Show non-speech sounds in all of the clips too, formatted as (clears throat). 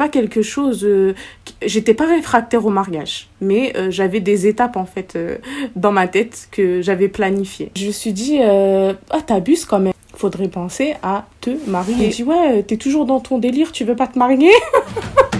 pas quelque chose. euh, j'étais pas réfractaire au mariage, mais euh, j'avais des étapes en fait euh, dans ma tête que j'avais planifiées. Je me suis dit, ah, t'abuses quand même. Faudrait penser à te marier. Je dis, ouais, t'es toujours dans ton délire, tu veux pas te marier? (laughs)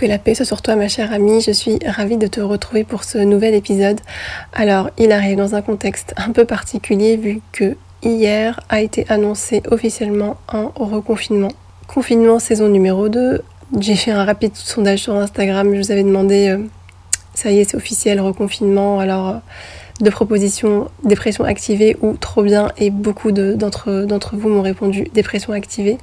Que la paix soit sur toi ma chère amie, je suis ravie de te retrouver pour ce nouvel épisode. Alors il arrive dans un contexte un peu particulier vu que hier a été annoncé officiellement un reconfinement. Confinement saison numéro 2. J'ai fait un rapide sondage sur Instagram, je vous avais demandé, euh, ça y est c'est officiel, reconfinement, alors euh, de propositions dépression activée ou trop bien et beaucoup de- d'entre d'entre vous m'ont répondu dépression activée.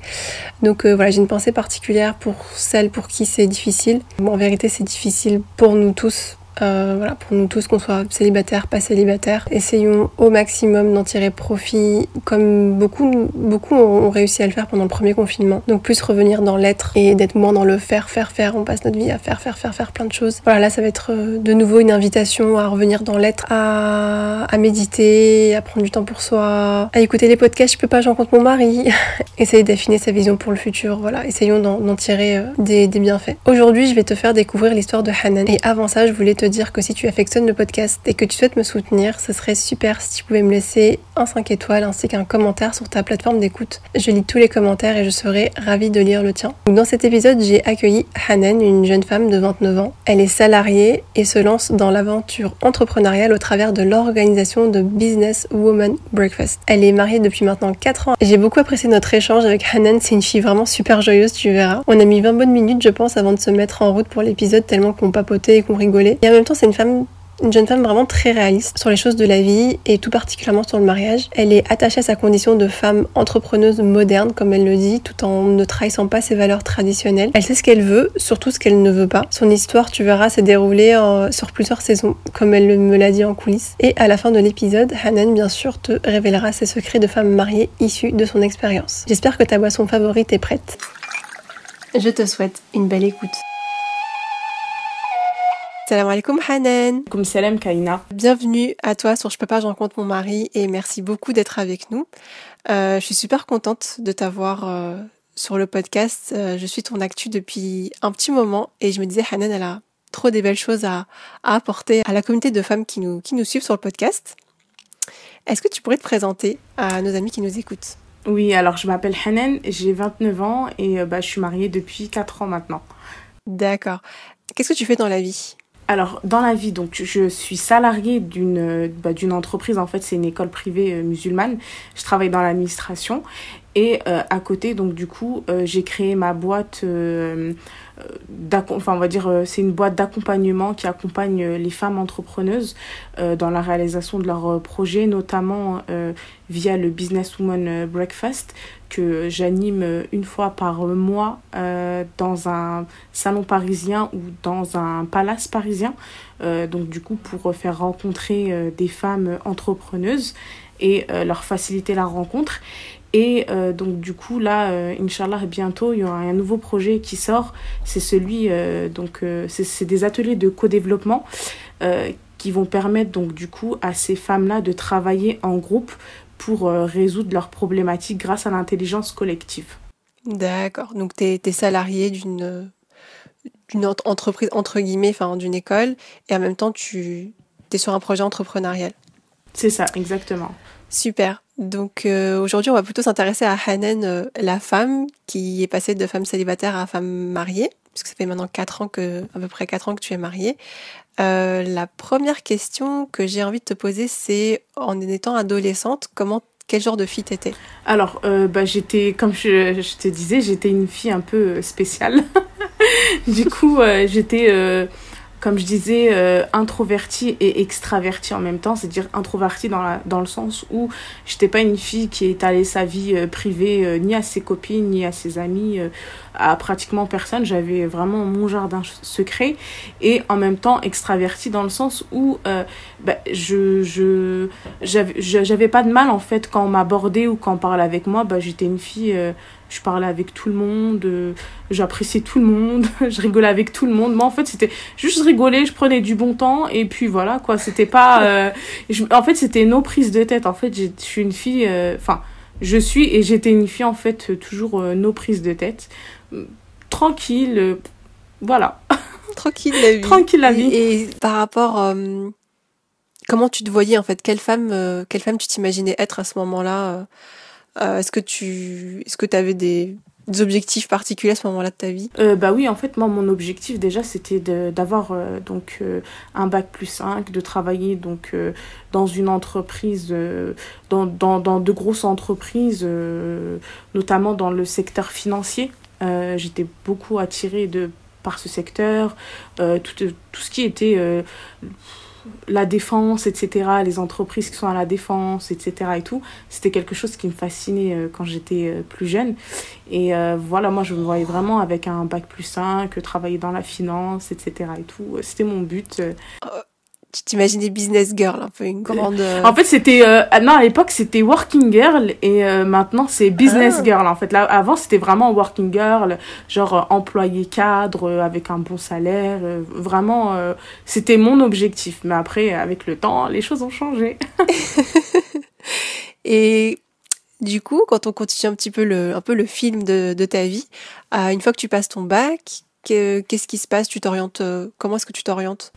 Donc euh, voilà, j'ai une pensée particulière pour celles pour qui c'est difficile. Bon, en vérité, c'est difficile pour nous tous. Euh, voilà, pour nous tous, qu'on soit célibataire, pas célibataire. Essayons au maximum d'en tirer profit, comme beaucoup, beaucoup ont réussi à le faire pendant le premier confinement. Donc plus revenir dans l'être et d'être moins dans le faire, faire, faire. On passe notre vie à faire, faire, faire, faire plein de choses. Voilà, là, ça va être euh, de nouveau une invitation à revenir dans l'être, à, méditer, à prendre du temps pour soi, à écouter les podcasts. Je peux pas, j'en compte mon mari. (laughs) Essayer d'affiner sa vision pour le futur. Voilà, essayons d'en d'en tirer euh, des, des bienfaits. Aujourd'hui, je vais te faire découvrir l'histoire de Hanan. Et avant ça, je voulais te dire que si tu affectionnes le podcast et que tu souhaites me soutenir, ce serait super si tu pouvais me laisser un 5 étoiles ainsi qu'un commentaire sur ta plateforme d'écoute. Je lis tous les commentaires et je serai ravie de lire le tien. Dans cet épisode, j'ai accueilli Hanan, une jeune femme de 29 ans. Elle est salariée et se lance dans l'aventure entrepreneuriale au travers de l'organisation de Business Woman Breakfast. Elle est mariée depuis maintenant 4 ans. J'ai beaucoup apprécié notre échange avec Hanan, c'est une fille vraiment super joyeuse, tu verras. On a mis 20 bonnes minutes, je pense, avant de se mettre en route pour l'épisode, tellement qu'on papotait et qu'on rigolait. En même temps, c'est une femme une jeune femme vraiment très réaliste sur les choses de la vie et tout particulièrement sur le mariage. Elle est attachée à sa condition de femme entrepreneuse moderne, comme elle le dit, tout en ne trahissant pas ses valeurs traditionnelles. Elle sait ce qu'elle veut, surtout ce qu'elle ne veut pas. Son histoire, tu verras, s'est déroulée euh, sur plusieurs saisons, comme elle me l'a dit en coulisses. Et à la fin de l'épisode, Hanan, bien sûr, te révélera ses secrets de femme mariée issus de son expérience. J'espère que ta boisson favorite est prête. Je te souhaite une belle écoute. Salam alaikum Hanan. Comme Salem Kaina. Bienvenue à toi sur Je peux pas, je rencontre mon mari et merci beaucoup d'être avec nous. Euh, je suis super contente de t'avoir euh, sur le podcast. Euh, je suis ton actu depuis un petit moment et je me disais Hanan, elle a trop des belles choses à, à apporter à la communauté de femmes qui nous, qui nous suivent sur le podcast. Est-ce que tu pourrais te présenter à nos amis qui nous écoutent? Oui, alors je m'appelle Hanan, j'ai 29 ans et bah, je suis mariée depuis 4 ans maintenant. D'accord. Qu'est-ce que tu fais dans la vie? Alors, dans la vie, donc, je suis salariée d'une bah, entreprise. En fait, c'est une école privée euh, musulmane. Je travaille dans l'administration. Et euh, à côté, donc, du coup, euh, j'ai créé ma boîte. Euh, enfin, on va dire, euh, c'est une boîte d'accompagnement qui accompagne euh, les femmes entrepreneuses dans la réalisation de leurs projets, notamment via le Business Woman Breakfast que j'anime une fois par mois dans un salon parisien ou dans un palace parisien. Donc du coup pour faire rencontrer des femmes entrepreneuses et leur faciliter la rencontre. Et euh, donc du coup là, euh, Inch'Allah, bientôt, il y aura un nouveau projet qui sort. C'est celui, euh, donc euh, c'est des ateliers de co-développement qui vont permettre donc du coup à ces femmes-là de travailler en groupe pour résoudre leurs problématiques grâce à l'intelligence collective. D'accord. Donc, tu es, salarié d'une d'une ent- entreprise, entre guillemets, enfin, d'une école, et en même temps, tu es sur un projet entrepreneurial. C'est ça, exactement. Super. Donc, euh, aujourd'hui, on va plutôt s'intéresser à Hanan, euh, la femme qui est passée de femme célibataire à femme mariée. puisque ça fait maintenant 4 ans que, à peu près 4 ans que tu es mariée. la première question que j'ai envie de te poser, c'est en étant adolescente, comment quel genre de fille t'étais? Alors, bah, j'étais, comme je, je, te disais, j'étais une fille un peu spéciale. (laughs) du coup, j'étais comme je disais, euh, introvertie et extravertie en même temps, c'est-à-dire introvertie dans, la, dans le sens où j'étais pas une fille qui étalait sa vie euh, privée euh, ni à ses copines ni à ses amis, à pratiquement personne. J'avais vraiment mon jardin secret et en même temps extravertie dans le sens où bah, je je j'avais pas de mal en fait quand on m'abordait ou quand on parlait avec moi. Bah, j'étais une fille je parlais avec tout le monde, euh, j'appréciais tout le monde, (laughs) je rigolais avec tout le monde. Moi, en fait, c'était juste rigoler, je prenais du bon temps, et puis voilà, quoi. C'était pas. (laughs) Euh, en fait, c'était nos prises de tête. En fait, je suis une fille. Euh, enfin, je suis et j'étais une fille, en fait, toujours nos prises de tête. Tranquille, voilà. (laughs) Tranquille la vie. Tranquille la vie. Et, par rapport. comment tu te voyais, en fait? Quelle femme, quelle femme tu t'imaginais être à ce moment-là euh, est-ce que tu est-ce que avais des, objectifs particuliers à ce moment-là de ta vie? Euh, Bah oui, en fait, moi, mon objectif déjà, c'était d'avoir euh, donc un bac plus 5, de travailler donc dans une entreprise, dans, dans, dans, de grosses entreprises, notamment dans le secteur financier. J'étais beaucoup attirée de par ce secteur, tout, tout ce qui était la défense, etc., les entreprises qui sont à la défense, etc. et tout, c'était quelque chose qui me fascinait euh, quand j'étais euh, plus jeune. Et euh, voilà, moi je me voyais vraiment avec un bac plus 5, travailler dans la finance, etc. et tout. C'était mon but. Tu t'imaginais business girl, un peu une grande. Euh, en fait, c'était euh, non à l'époque c'était working girl et euh, maintenant c'est business ah. girl. En fait, là avant c'était vraiment working girl, genre employé cadre avec un bon salaire. vraiment, c'était mon objectif. Mais après, avec le temps, les choses ont changé. (laughs) et du coup, quand on continue un petit peu le, un peu le film de, de ta vie, une fois que tu passes ton bac, Qu'est-ce qui se passe? Tu t'orientes euh, Comment est-ce que tu t'orientes?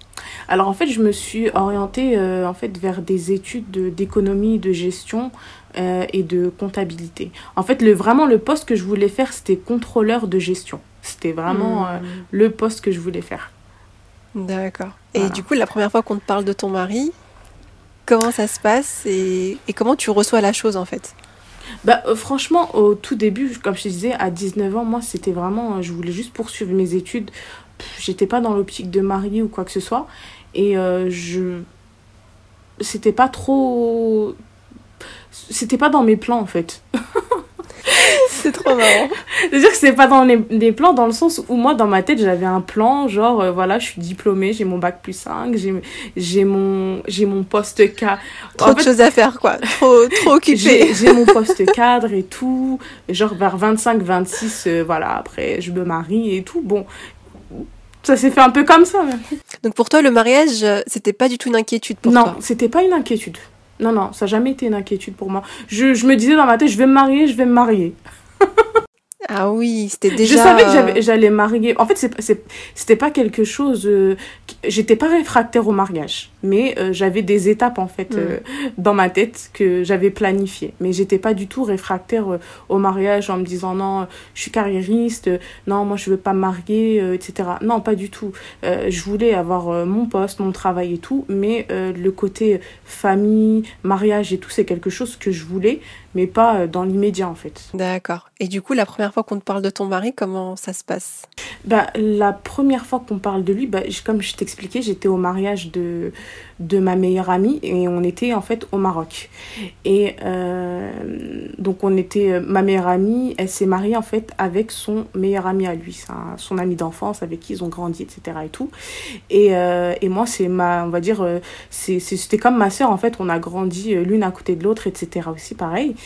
Alors en fait, je me suis orientée euh, en fait vers des études d'économie, de, gestion euh, et de comptabilité. En fait, le vraiment le poste que je voulais faire, c'était contrôleur de gestion. C'était vraiment hmm. le poste que je voulais faire. D'accord. Et du coup, la première fois qu'on te parle de ton mari, comment ça se passe et comment tu reçois la chose en fait? Bah, euh, franchement, au tout début, comme je te disais, à 19 ans, moi, c'était vraiment. Euh, je voulais juste poursuivre mes études. J'étais pas dans l'optique de marier ou quoi que ce soit. Et euh, je. C'était pas trop. C'était pas dans mes plans, en fait. (laughs) (laughs) c'est trop marrant. C'est-à-dire que c'est pas dans les, plans, dans le sens où moi, dans ma tête, j'avais un plan, genre, euh, voilà, je suis diplômée, j'ai mon bac plus 5, j'ai mon, mon poste cadre. Trop de choses à faire, quoi. Trop, trop occupée. J'ai mon (laughs) poste cadre et tout. Genre, vers 25, 26, euh, voilà, après, je me marie et tout. Bon, ça s'est fait un peu comme ça. Donc pour toi, le mariage, euh, c'était pas du tout une inquiétude pour toi? Non, c'était pas une inquiétude. Non, non, ça n'a jamais été une inquiétude pour moi. Je, je me disais dans ma tête, je vais me marier, je vais me marier. (laughs) Ah oui, c'était déjà. Je savais que j'allais marier. En fait, c'était pas quelque chose. Euh, j'étais pas réfractaire au mariage, mais euh, j'avais des étapes en fait mm. euh, dans ma tête que j'avais planifiées. Mais j'étais pas du tout réfractaire au mariage en me disant non, je suis carriériste, non, moi je veux pas me marier, etc. Non, pas du tout. je voulais avoir mon poste, mon travail et tout, mais le côté famille, mariage et tout, c'est quelque chose que je voulais, mais pas dans l'immédiat en fait. D'accord. Et du coup, la première fois qu'on te parle de ton mari, comment ça se passe? Bah, La première fois qu'on parle de lui, bah, comme je t'expliquais, j'étais au mariage de, de ma meilleure amie et on était en fait au Maroc. Et euh, donc on était, euh, ma meilleure amie, elle s'est mariée en fait avec son meilleur ami à lui, son ami d'enfance avec qui ils ont grandi, etc. et tout. Et, euh, et moi, c'est ma, on va dire, c'était comme ma soeur en fait, on a grandi l'une à côté de l'autre, etc. aussi pareil.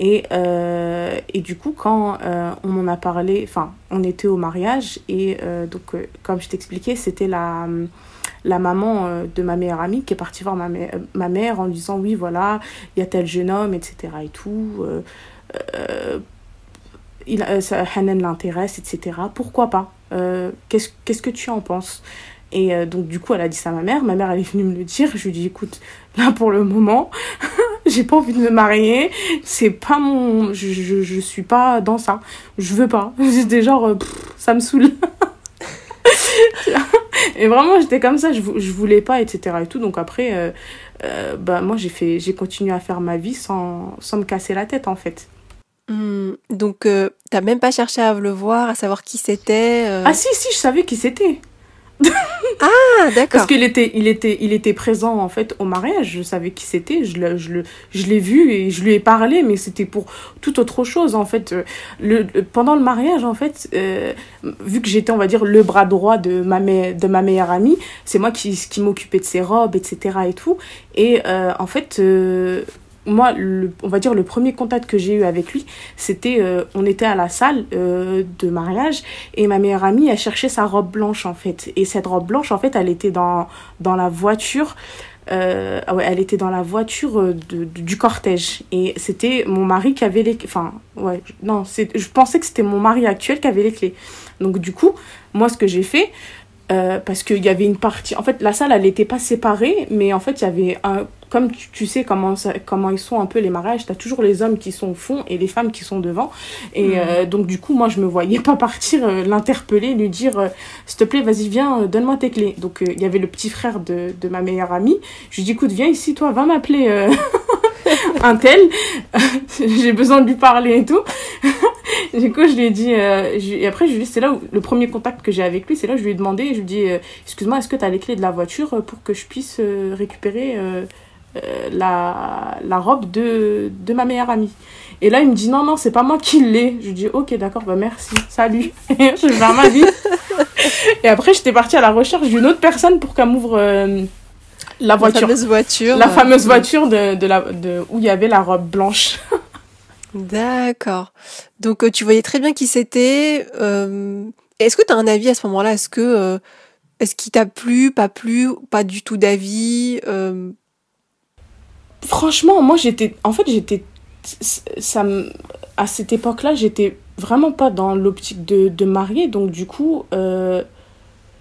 Et, et du coup, quand on m'en a parlé, enfin, on était au mariage et donc, comme je t'expliquais, c'était la la maman euh, de ma meilleure amie qui est partie voir ma, ma mère en lui disant oui voilà il y a tel jeune homme etc et tout euh, euh, il, ça, Hanan l'intéresse etc pourquoi pas qu'est-ce qu'est-ce que tu en penses? Et donc du coup elle a dit ça à ma mère ma mère elle est venue me le dire je lui dis écoute là pour le moment (laughs) j'ai pas envie de me marier c'est pas mon je, je, je, suis pas dans ça je veux pas (laughs) c'est genre ça me saoule (laughs) et vraiment, j'étais comme ça, je, je voulais pas, etc. Et tout. Donc après, euh, euh, bah, moi, j'ai fait, j'ai continué à faire ma vie sans, sans me casser la tête, en fait. Hmm, donc, euh, t'as même pas cherché à le voir, à savoir qui c'était Ah si, si, je savais qui c'était. (laughs) ah, d'accord. Parce qu'il était, il était, il était présent en fait au mariage. Je savais qui c'était. Je l'ai, je, je l'ai vu et je lui ai parlé, mais c'était pour toute autre chose en fait. Le, pendant le mariage en fait, euh, vu que j'étais on va dire le bras droit de ma de ma meilleure amie, c'est moi qui qui m'occupais de ses robes, etc. et tout. Et euh, en fait. Euh, moi, on va dire le premier contact que j'ai eu avec lui, c'était, euh, on était à la salle euh, de mariage et ma meilleure amie a cherché sa robe blanche en fait. Et cette robe blanche, en fait, elle était dans, la voiture. Euh, elle était dans la voiture du cortège et c'était mon mari qui avait les enfin ouais non je pensais que c'était mon mari actuel qui avait les clés donc du coup moi ce que j'ai fait parce qu'il y avait une partie en fait la salle elle n'était pas séparée mais en fait il y avait un comme tu, sais comment, ça, comment ils sont un peu les mariages, tu as toujours les hommes qui sont au fond et les femmes qui sont devant. Et mm. euh, donc, du coup, moi, je me voyais (laughs) pas partir euh, l'interpeller, lui dire euh, S'il te plaît, vas-y, viens, donne-moi tes clés. Donc, il y avait le petit frère de, de ma meilleure amie. Je lui dis Écoute, viens ici, toi, va m'appeler (laughs) un tel. (laughs) J'ai besoin de lui parler et tout. du coup, je lui ai dit, et après, je lui c'est là où le premier contact que j'ai avec lui, c'est là où je lui ai demandé, je lui ai dit, excuse-moi, est-ce que tu as les clés de la voiture pour que je puisse récupérer la, la robe de, de ma meilleure amie. Et là, il me dit non, non, c'est pas moi qui l'ai. Je lui dis ok, d'accord, bah merci, salut. (laughs) je vais faire ma vie. (laughs) et après, j'étais partie à la recherche d'une autre personne pour qu'elle m'ouvre euh, la voiture. La fameuse voiture. La fameuse voiture de, de la, de, où il y avait la robe blanche. (laughs) d'accord. Donc, euh, tu voyais très bien qui c'était. Est-ce que tu as un avis à ce moment-là? Est-ce que. est-ce qu'il t'a plu, pas plu, pas du tout d'avis franchement, moi, j'étais. En fait, j'étais. Ça, à cette époque-là, j'étais vraiment pas dans l'optique de, de marier. Donc, du coup, euh,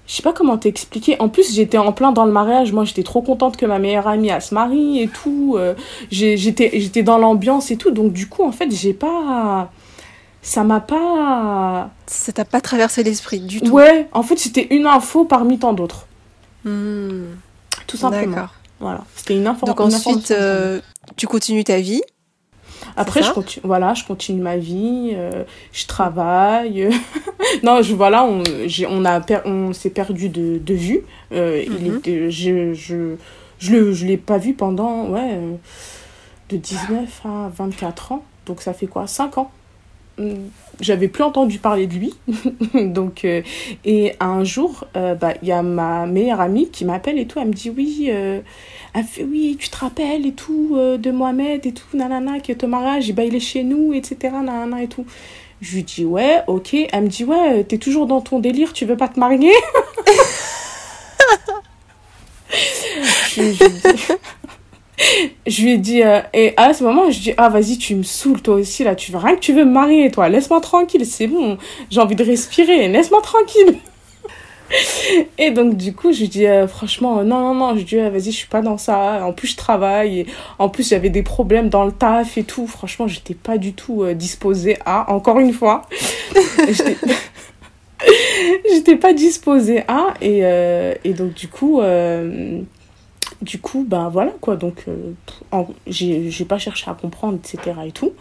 je sais pas comment t'expliquer. En plus, j'étais en plein dans le mariage. Moi, j'étais trop contente que ma meilleure amie elle se marie et tout. Euh, j'étais j'étais dans l'ambiance et tout. Donc, du coup, en fait, j'ai pas. Ça m'a pas. Ça t'a pas traversé l'esprit du tout. Ouais, en fait, c'était une info parmi tant d'autres. Hmm. Tout simplement. D'accord. Voilà, c'était une, information. Donc ensuite, euh, tu continues ta vie. Après, je continue, voilà, je continue ma vie, euh, je travaille. (laughs) non, je, voilà, on, on, a on s'est perdu de, de vue. Euh, il mhm. était, je, je, je, le, je l'ai pas vu pendant, ouais, de 19 à 24 ans. Donc ça fait quoi? 5 ans j'avais plus entendu parler de lui. (laughs) Donc, euh, et un jour, euh, bah, il y a ma meilleure amie qui m'appelle et tout. Elle me dit Oui, euh, Oui, tu te rappelles et tout, de Mohamed et tout, nanana, qui est au mariage, bah, il est chez nous, etc. Nanana et tout. Je lui dis Ouais, ok. Elle me dit Ouais, t'es toujours dans ton délire, tu veux pas te marier? (laughs) (laughs) je lui ai dit, euh, et à ce moment, je dis, ah, vas-y, tu me saoules, toi aussi, là, tu veux rien que tu veux me marier, toi, laisse-moi tranquille, c'est bon, j'ai envie de respirer, laisse-moi tranquille. (laughs) et donc, du coup, je lui dis, euh, franchement, non, non, non, je dis, vas-y, je suis pas dans ça, en plus, je travaille, en plus, j'avais des problèmes dans le taf et tout, franchement, j'étais pas du tout euh, disposée à, encore une fois, (laughs) j'étais pas disposée à, et, et donc, du coup, du coup, ben voilà quoi. Donc, euh, j'ai pas cherché à comprendre, etc. et tout.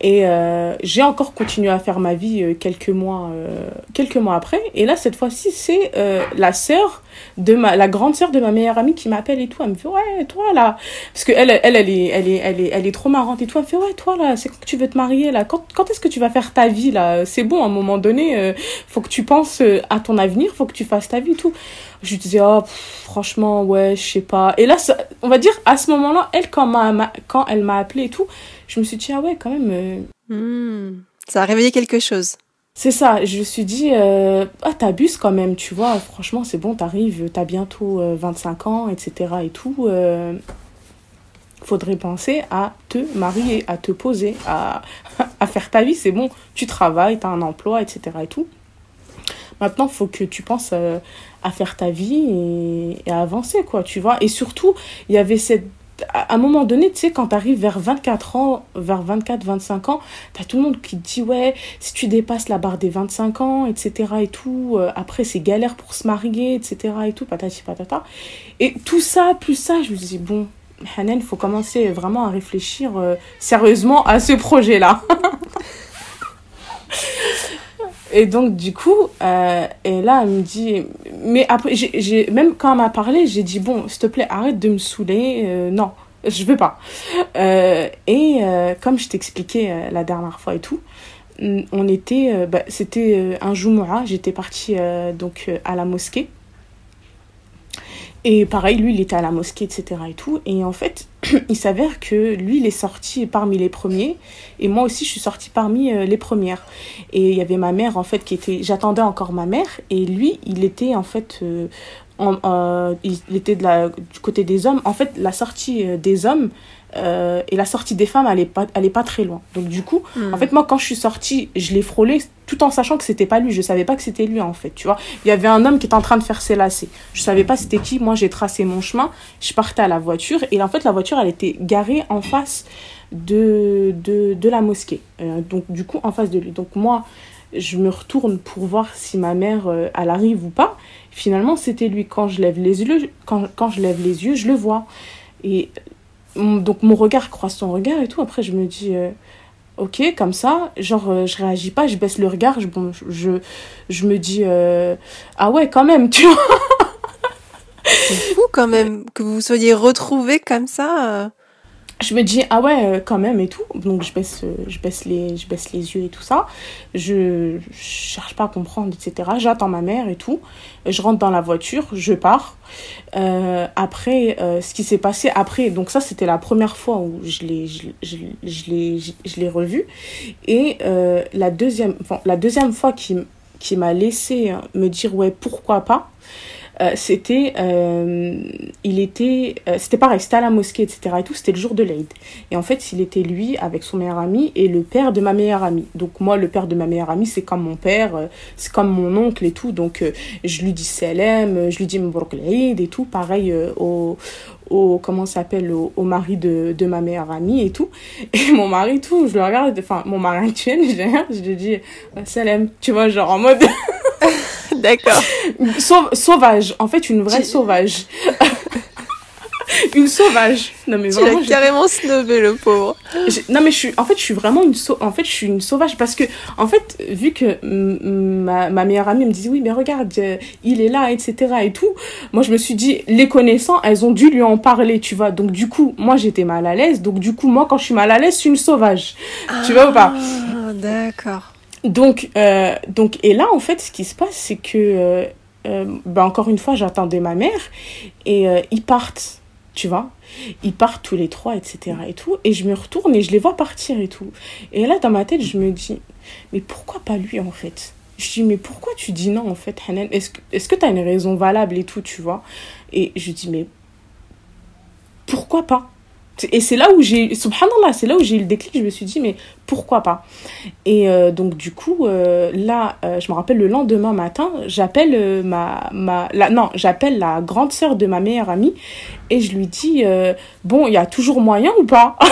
Et euh, j'ai encore continué à faire ma vie euh, quelques mois, euh, quelques mois après. Et là, cette fois-ci, c'est euh, la sœur de ma, la grande sœur de ma meilleure amie qui m'appelle et tout. Elle me fait, ouais, toi là. Parce que elle, elle, est, elle est, elle est, elle est trop marrante et tout. Elle me fait, ouais, toi là, c'est quand que tu veux te marier là? Quand, quand est-ce que tu vas faire ta vie là? C'est bon, à un moment donné, faut que tu penses à ton avenir, faut que tu fasses ta vie et tout je lui disais oh franchement ouais je sais pas. Et là on va dire à ce moment-là elle quand, m'a, quand elle m'a appelé et tout je me suis dit ah ouais quand même euh, hmm. ça a réveillé quelque chose. C'est ça. Je me suis dit euh, ah t'abuses quand même tu vois. Franchement c'est bon t'arrives t'as bientôt 25 euh, ans etc et tout faudrait penser à te marier à te poser à, (laughs) à faire ta vie. C'est bon tu travailles t'as un emploi etc et tout. Maintenant, il faut que tu penses à faire ta vie et, à avancer, quoi, tu vois. Et surtout, il y avait cette à un moment donné, tu sais, quand tu arrives vers 24 ans, vers 24, 25 ans, tu as tout le monde qui te dit, ouais, si tu dépasses la barre des 25 ans, etc. et tout, euh, après, c'est galère pour se marier, etc. et tout, patati patata. Et tout ça, plus ça, je me dis, bon, Hanen, il faut commencer vraiment à réfléchir euh, sérieusement à ce projet-là. (laughs) Et donc, du coup, euh, et là, elle me dit, mais après, j'ai, même quand elle m'a parlé, j'ai dit, bon, s'il te plaît, arrête de me saouler. Euh, non, je veux pas. Euh, et comme je t'expliquais la dernière fois et tout, on était, bah, c'était un Jumu'ah, j'étais partie donc à la mosquée. Et pareil, lui, il était à la mosquée, etc. et tout. Et en fait, (clears throat) il s'avère que lui, il est sorti parmi les premiers. Et moi aussi, je suis sortie parmi euh, les premières. Et il y avait ma mère, en fait, qui était... J'attendais encore ma mère. Et lui, il était, en fait... Euh, en, il était du côté des hommes. En fait, la sortie euh, des hommes, euh, et la sortie des femmes, elle est pas, elle est pas très loin. Donc du coup, hmm. en fait, moi, quand je suis sortie, je l'ai frôlé tout en sachant que c'était pas lui. Je savais pas que c'était lui, en fait, tu vois. Il y avait un homme qui était en train de faire ses lacets. Je savais pas c'était qui. Moi, j'ai tracé mon chemin. Je partais à la voiture. Et en fait, la voiture, elle était garée en face de, de, de la mosquée. Euh, donc du coup, en face de lui. Donc moi, je me retourne pour voir si ma mère, euh, elle arrive ou pas. Finalement, c'était lui. Quand je lève les yeux, quand, quand je lève les yeux, je le vois. Et donc mon regard croise son regard et tout. Après, je me dis, euh, ok, comme ça, genre, euh, je réagis pas, je baisse le regard, je, bon, je, je me dis, euh, ah ouais, quand même, tu vois. C'est fou quand même que vous soyez retrouvés comme ça je me dis ah ouais euh, quand même et tout. Donc je baisse euh, je baisse les yeux et tout ça. Je, cherche pas à comprendre etc j'attends ma mère et tout. Je rentre dans la voiture je pars. Euh, après ce qui s'est passé après donc ça c'était la première fois où je l'ai je, l'ai revu. Et la deuxième fois qui qui m'a laissé me dire ouais pourquoi pas euh, c'était euh, il était euh, c'était pareil c'était à la mosquée etc et tout c'était le jour de l'Aïd et en fait il était lui avec son meilleur ami et le père de ma meilleure amie. Donc moi le père de ma meilleure amie c'est comme mon père c'est comme mon oncle et tout. Donc je lui dis salam je lui dis Mbarak l'Aïd et tout. Pareil au au comment s'appelle au, au, mari de, de ma meilleure amie et tout. Et (laughs) mon mari tout je le regarde enfin mon mari actuel (laughs) je lui dis salam. Tu vois genre en mode (laughs) (laughs) D'accord. sauvage. En fait, une vraie sauvage. (laughs) une sauvage. Non mais tu vraiment. carrément snobé le pauvre. Non mais je suis, en fait, je suis vraiment une en fait, je suis une sauvage parce que, en fait, vu que ma, ma meilleure amie me disait oui mais regarde, euh, il est là, etc. et tout. Moi, je me suis dit, les connaissants, elles ont dû lui en parler, tu vois. Donc du coup, moi, j'étais mal à l'aise. Donc du coup, moi, quand je suis mal à l'aise, je suis une sauvage. tu vois ou pas? Ah, D'accord. Donc, euh, donc, et là, en fait, ce qui se passe, c'est que, euh, euh, ben, encore une fois, j'attendais ma mère et ils partent, tu vois. Ils partent tous les trois, etc. et tout. Et je me retourne et je les vois partir et tout. Et là, dans ma tête, je me dis, mais pourquoi pas lui, en fait? Je dis, mais pourquoi tu dis non, en fait, Hanan? Est-ce que est-ce que tu as une raison valable et tout, tu vois? Et je dis, mais pourquoi pas? Et c'est là où j'ai subhanallah c'est là où j'ai eu le déclic je me suis dit mais pourquoi pas? Et euh, donc du coup euh, là euh, je me rappelle le lendemain matin j'appelle ma ma la, non j'appelle la grande sœur de ma meilleure amie et je lui dis bon il y a toujours moyen ou pas? (laughs)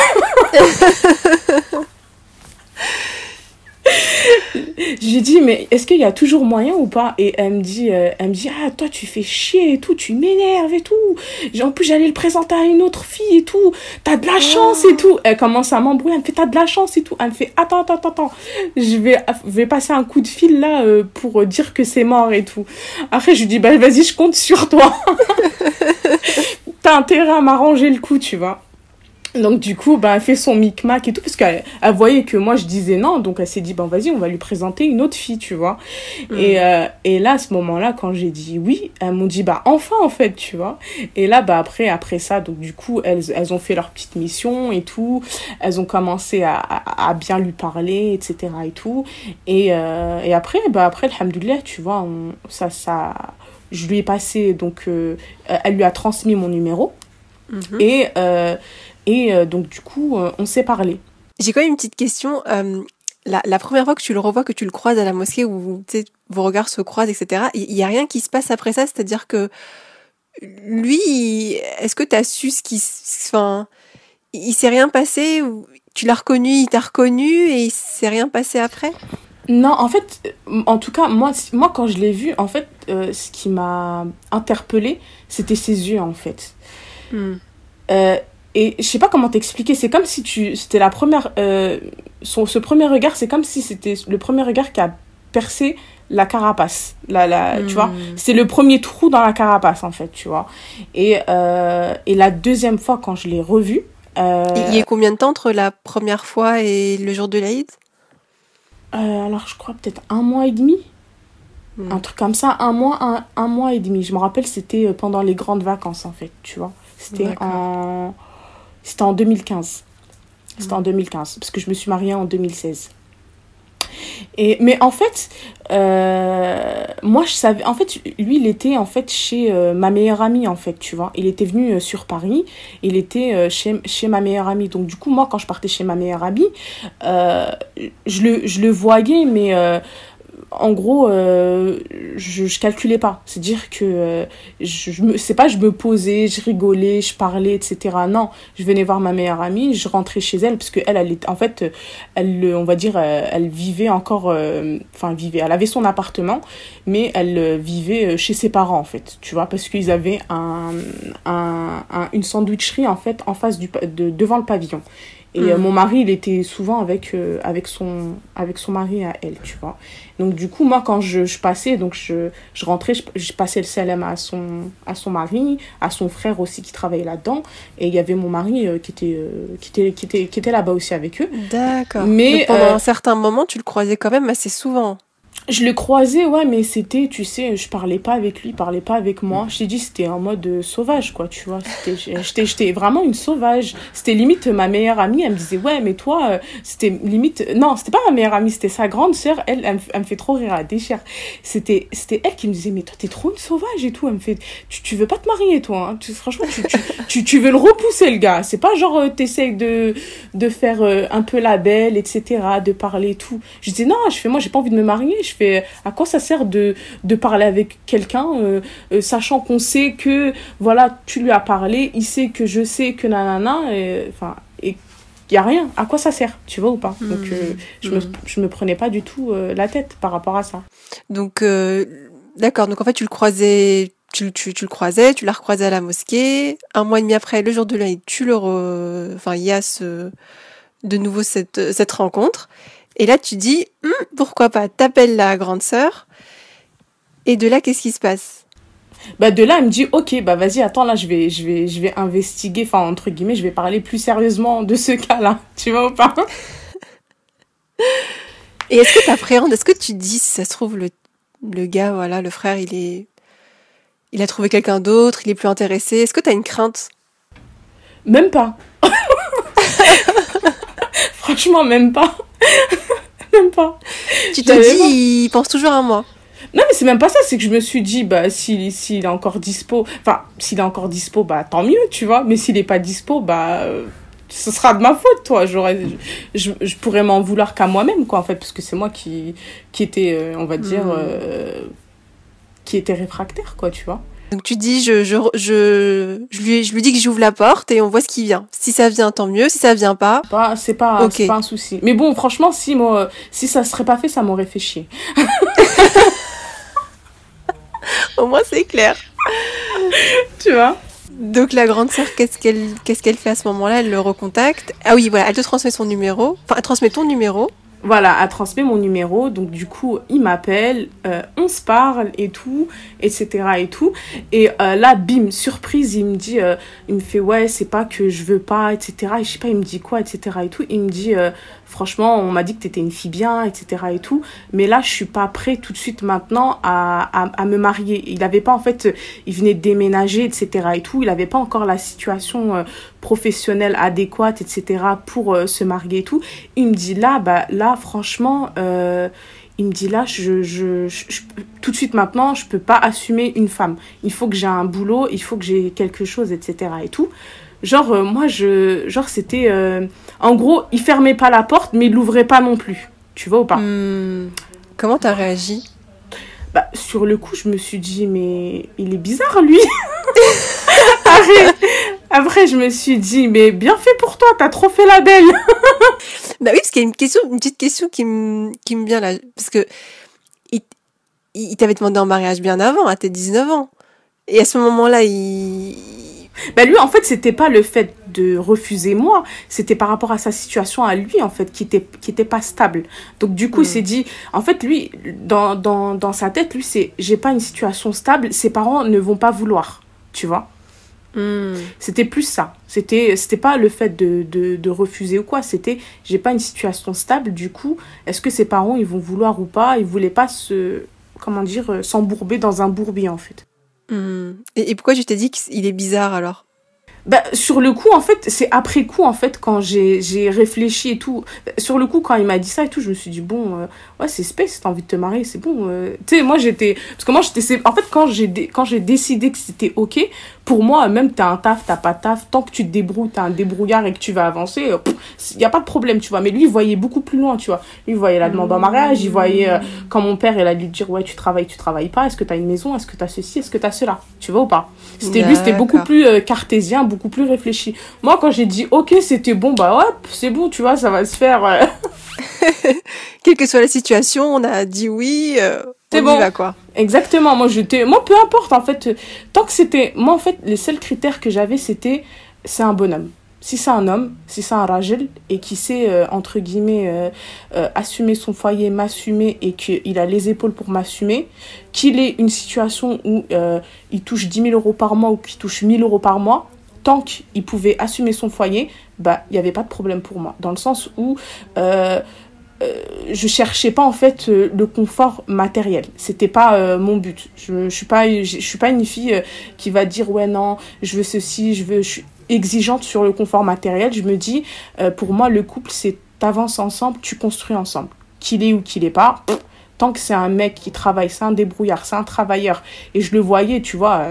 (laughs) J'ai dit, mais est-ce qu'il y a toujours moyen ou pas? Et elle me dit, euh, elle me dit, ah, toi, tu fais chier et tout, tu m'énerves et tout. En plus, j'allais le présenter à une autre fille et tout. T'as de la chance et tout. Elle commence à m'embrouiller, elle me fait, t'as de la chance et tout. Elle me fait, attends, attends, attends, attends. Je vais, vais passer un coup de fil là euh, pour dire que c'est mort et tout. Après, je lui dis, bah, vas-y, je compte sur toi. (laughs) T'as intérêt à m'arranger le coup, tu vois. Donc du coup, bah, elle fait son micmac et tout, parce qu'elle elle voyait que moi je disais non, donc elle s'est dit, bon vas-y, on va lui présenter une autre fille, tu vois. Mm. Et, euh, et là, à ce moment-là, quand j'ai dit oui, elles m'ont dit, bah enfin en fait, tu vois. Et là, bah après, après ça, donc du coup, elles, elles ont fait leur petite mission et tout, elles ont commencé à, à, à bien lui parler, etc. et tout. Et, euh, et après, bah après, alhamdoulilah, tu vois, on, ça, ça, je lui ai passé, donc euh, elle lui a transmis mon numéro. Mm -hmm. Et... Euh, et euh, donc, du coup, euh, on s'est parlé. J'ai quand même une petite question. Euh, la, la, première fois que tu le revois, que tu le croises à la mosquée, où vos regards se croisent, etc., il n'y a rien qui se passe après ça? C'est-à-dire que lui, est-ce que tu as su ce qui. Enfin, il s'est rien passé Tu l'as reconnu, il t'a reconnu et il s'est rien passé après? Non, en fait, en tout cas, moi, moi quand je l'ai vu, en fait, euh, ce qui m'a interpellée, c'était ses yeux, en fait. Euh, et je sais pas comment t'expliquer, c'est comme si tu. C'était la première. Euh, son, ce premier regard, c'est comme si c'était le premier regard qui a percé la carapace. La, la, Tu vois, hmm. c'est le premier trou dans la carapace, en fait, tu vois. Et, euh, et la deuxième fois, quand je l'ai revu. Euh, il y a combien de temps entre la première fois et le jour de l'Aïd? Alors, je crois peut-être un mois et demi. Hmm. Un truc comme ça, un mois, un, un mois et demi. Je me rappelle, c'était pendant les grandes vacances, en fait, tu vois. C'était en c'était en 2015. C'était en 2015, parce que je me suis mariée en 2016. Et, mais en fait, euh, moi je savais, en fait, lui il était en fait chez euh, ma meilleure amie en fait, tu vois. Il était venu euh, sur Paris, il était chez, chez ma meilleure amie. Donc du coup, moi quand je partais chez ma meilleure amie, je, le, je le voyais, mais en gros, euh, je, calculais pas. C'est-à-dire que euh, je, me, c'est pas je me posais, je rigolais, je parlais, etc. Non, je venais voir ma meilleure amie, je rentrais chez elle parce que elle, elle en fait, elle, on va dire, euh, elle vivait encore, enfin vivait, elle avait son appartement, mais elle vivait chez ses parents en fait, tu vois, parce qu'ils avaient un, un, une sandwicherie en fait en face du, de, devant le pavillon. Et euh, mon mari, il était souvent avec, euh, avec, son, avec son mari à elle, tu vois. Donc, du coup, moi, quand je, je passais, donc je, je rentrais, je, je, passais le salam à son, à son mari, à son frère aussi qui travaillait là-dedans. Et il y avait mon mari euh, qui, était, qui, était, qui, était, qui était là-bas aussi avec eux. D'accord. Mais pendant un certain moment, tu le croisais quand même assez souvent. Je le croisais, ouais, mais c'était, tu sais, je parlais pas avec lui, il parlait pas avec moi. Je t'ai dit, c'était en mode euh, sauvage, quoi, tu vois. J'étais, vraiment une sauvage. C'était limite ma meilleure amie, elle me disait, ouais, mais toi, euh, c'était limite, non, c'était pas ma meilleure amie, c'était sa grande sœur, elle, elle, me fait trop rire à la déchire. C'était, elle qui me disait, mais toi, t'es trop une sauvage et tout. Elle me fait, tu, tu veux pas te marier, toi, hein. tu, franchement, tu, tu, tu, veux le repousser, le gars. C'est pas genre, euh, t'essayes de, de faire un peu la belle, etc., de parler tout. Je disais, non, je fais, moi, j'ai pas envie de me marier, je fais à quoi ça sert de, de parler avec quelqu'un euh, euh, sachant qu'on sait que voilà tu lui as parlé il sait que je sais que nanana et enfin et il y a rien à quoi ça sert tu vois ou pas? Donc euh, hmm. je me hmm. je me prenais pas du tout la tête par rapport à ça donc d'accord donc en fait tu le croisais tu, tu, tu, le croisais, tu l'as recroisé à la mosquée. Un mois et demi après, le jour de l'Aïd, tu le enfin, il y a ce, de nouveau cette, cette rencontre. Et là, tu dis, hum, pourquoi pas, t'appelles la grande sœur. Et de là, qu'est-ce qui se passe? Bah de là, elle me dit, ok, bah vas-y, attends, là, je vais, je vais, je vais investiguer, enfin, entre guillemets, je vais parler plus sérieusement de ce cas-là. (laughs) Tu vois ou pas? Et est-ce que tu appréhendes, est-ce que tu dis, si ça se trouve, le, le gars, voilà, le frère, il est. Il a trouvé quelqu'un d'autre, il est plus intéressé. Est-ce que tu as une crainte? Même pas. (laughs) Franchement, même pas. (laughs) même pas. Tu te dis, il pense toujours à moi. Non, mais c'est même pas ça, c'est que je me suis dit, bah, s'il est encore dispo, enfin, s'il est encore dispo, bah, tant mieux, tu vois, mais s'il est pas dispo, bah, euh, ce sera de ma faute, toi. J'aurais, je, je pourrais m'en vouloir qu'à moi-même, quoi, en fait, parce que c'est moi qui, qui était, euh, on va dire, hmm. euh, qui était réfractaire, quoi, tu vois. Donc tu dis, je, je, je, je, lui, je lui dis que j'ouvre la porte et on voit ce qui vient. Si ça vient, tant mieux. Si ça vient pas, c'est pas, c'est pas un souci. Mais bon, franchement, si moi, si ça serait pas fait, ça m'aurait fait chier. (laughs) Au moins c'est clair. tu vois? Donc la grande sœur, qu'est-ce qu'elle, qu'est-ce qu'elle fait à ce moment-là? Elle le recontacte. Ah oui, voilà, elle te transmet son numéro. Enfin, elle transmet ton numéro voilà, a transmis mon numéro. Donc, du coup, il m'appelle, euh, on se parle et tout, etc. et tout. Et euh, là, bim, surprise, il me dit, euh, il me fait, ouais, c'est pas que je veux pas, etc. Et je sais pas, il me dit quoi, etc. et tout. Il me dit, franchement, on m'a dit que tu étais une fille bien, etc. et tout. Mais là, je suis pas prêt tout de suite maintenant à, à, me marier. Il avait pas, en fait, il venait de déménager, etc. et tout. Il avait pas encore la situation euh, professionnelle adéquate, etc. pour euh, se marier et tout. Il me dit là, bah, là, franchement, euh, il me dit là, je, tout de suite maintenant, je peux pas assumer une femme. Il faut que j'ai un boulot, il faut que j'ai quelque chose, etc. et tout. Genre, euh, moi, je. Genre, c'était. En gros, il fermait pas la porte, mais il l'ouvrait pas non plus. Tu vois ou pas? Hmm. Comment t'as réagi? Bah, sur le coup, je me suis dit, mais il est bizarre, lui. (laughs) après, je me suis dit, mais bien fait pour toi, t'as trop fait la belle. (laughs) bah oui, parce qu'il y a une question, une petite question qui me, qui me vient là. Parce que, il, il t'avait demandé en mariage bien avant, à tes 19 ans. Et à ce moment-là, il, bah lui, en fait, c'était pas le fait de refuser moi, c'était par rapport à sa situation à lui, en fait, qui était, qui était pas stable. Donc, du coup, il hmm. s'est dit, en fait, lui, dans, dans, dans sa tête, lui, c'est, j'ai pas une situation stable, ses parents ne vont pas vouloir, tu vois. Hmm. C'était plus ça. C'était, c'était pas le fait de, de, de refuser ou quoi. C'était, j'ai pas une situation stable. Du coup, est-ce que ses parents, ils vont vouloir ou pas? Ils voulaient pas se, comment dire, euh, s'embourber dans un bourbier, en fait. Hmm. Et, pourquoi tu t'es dit qu'il est bizarre alors? Bah, sur le coup, en fait, c'est après coup, en fait, quand j'ai réfléchi et tout. Sur le coup, quand il m'a dit ça et tout, je me suis dit, bon, euh, ouais, c'est space, t'as envie de te marier, c'est bon. Euh. Tu sais, moi, j'étais. Parce que moi, j'étais. En fait, quand j'ai décidé que c'était OK, pour moi, même t'as un taf, t'as pas taf, tant que tu te débrouilles, t'as un débrouillard et que tu vas avancer, il euh, n'y a pas de problème, tu vois. Mais lui, il voyait beaucoup plus loin, tu vois. Lui, il voyait la demande en mariage, il voyait euh, quand mon père, il a dû dire, ouais, tu travailles, tu travailles pas, est-ce que t'as une maison, est-ce que t'as ceci, est-ce que t'as cela, tu vois ou pas. C'était lui, c'était beaucoup plus cartésien, beaucoup plus réfléchi. Moi, quand j'ai dit, ok, c'était bon, bah ouais, c'est bon, tu vois, ça va se faire. (laughs) Quelle que soit la situation, on a dit oui c'est bon. quoi. Exactement. Moi, j'étais, moi, peu importe, en fait. Tant que c'était, moi, en fait, les seuls critères que j'avais, c'était, c'est un bonhomme. Si c'est un homme, si c'est un rajel, et qui sait, euh, entre guillemets, euh, euh, assumer son foyer, m'assumer, et qu'il a les épaules pour m'assumer, qu'il ait une situation où il touche 10 000 euros par mois ou qu'il touche 1000 euros par mois, tant qu'il pouvait assumer son foyer, bah, il n'y avait pas de problème pour moi. Dans le sens où euh, je cherchais pas en fait euh, le confort matériel. C'était pas euh, mon but. Je, je suis pas je, suis pas une fille qui va dire ouais non je veux ceci je veux je suis exigeante sur le confort matériel. Je me dis pour moi le couple c'est t'avances ensemble tu construis ensemble. Qu'il est ou qu'il est pas tant que c'est un mec qui travaille c'est un débrouillard c'est un travailleur. Et je le voyais tu vois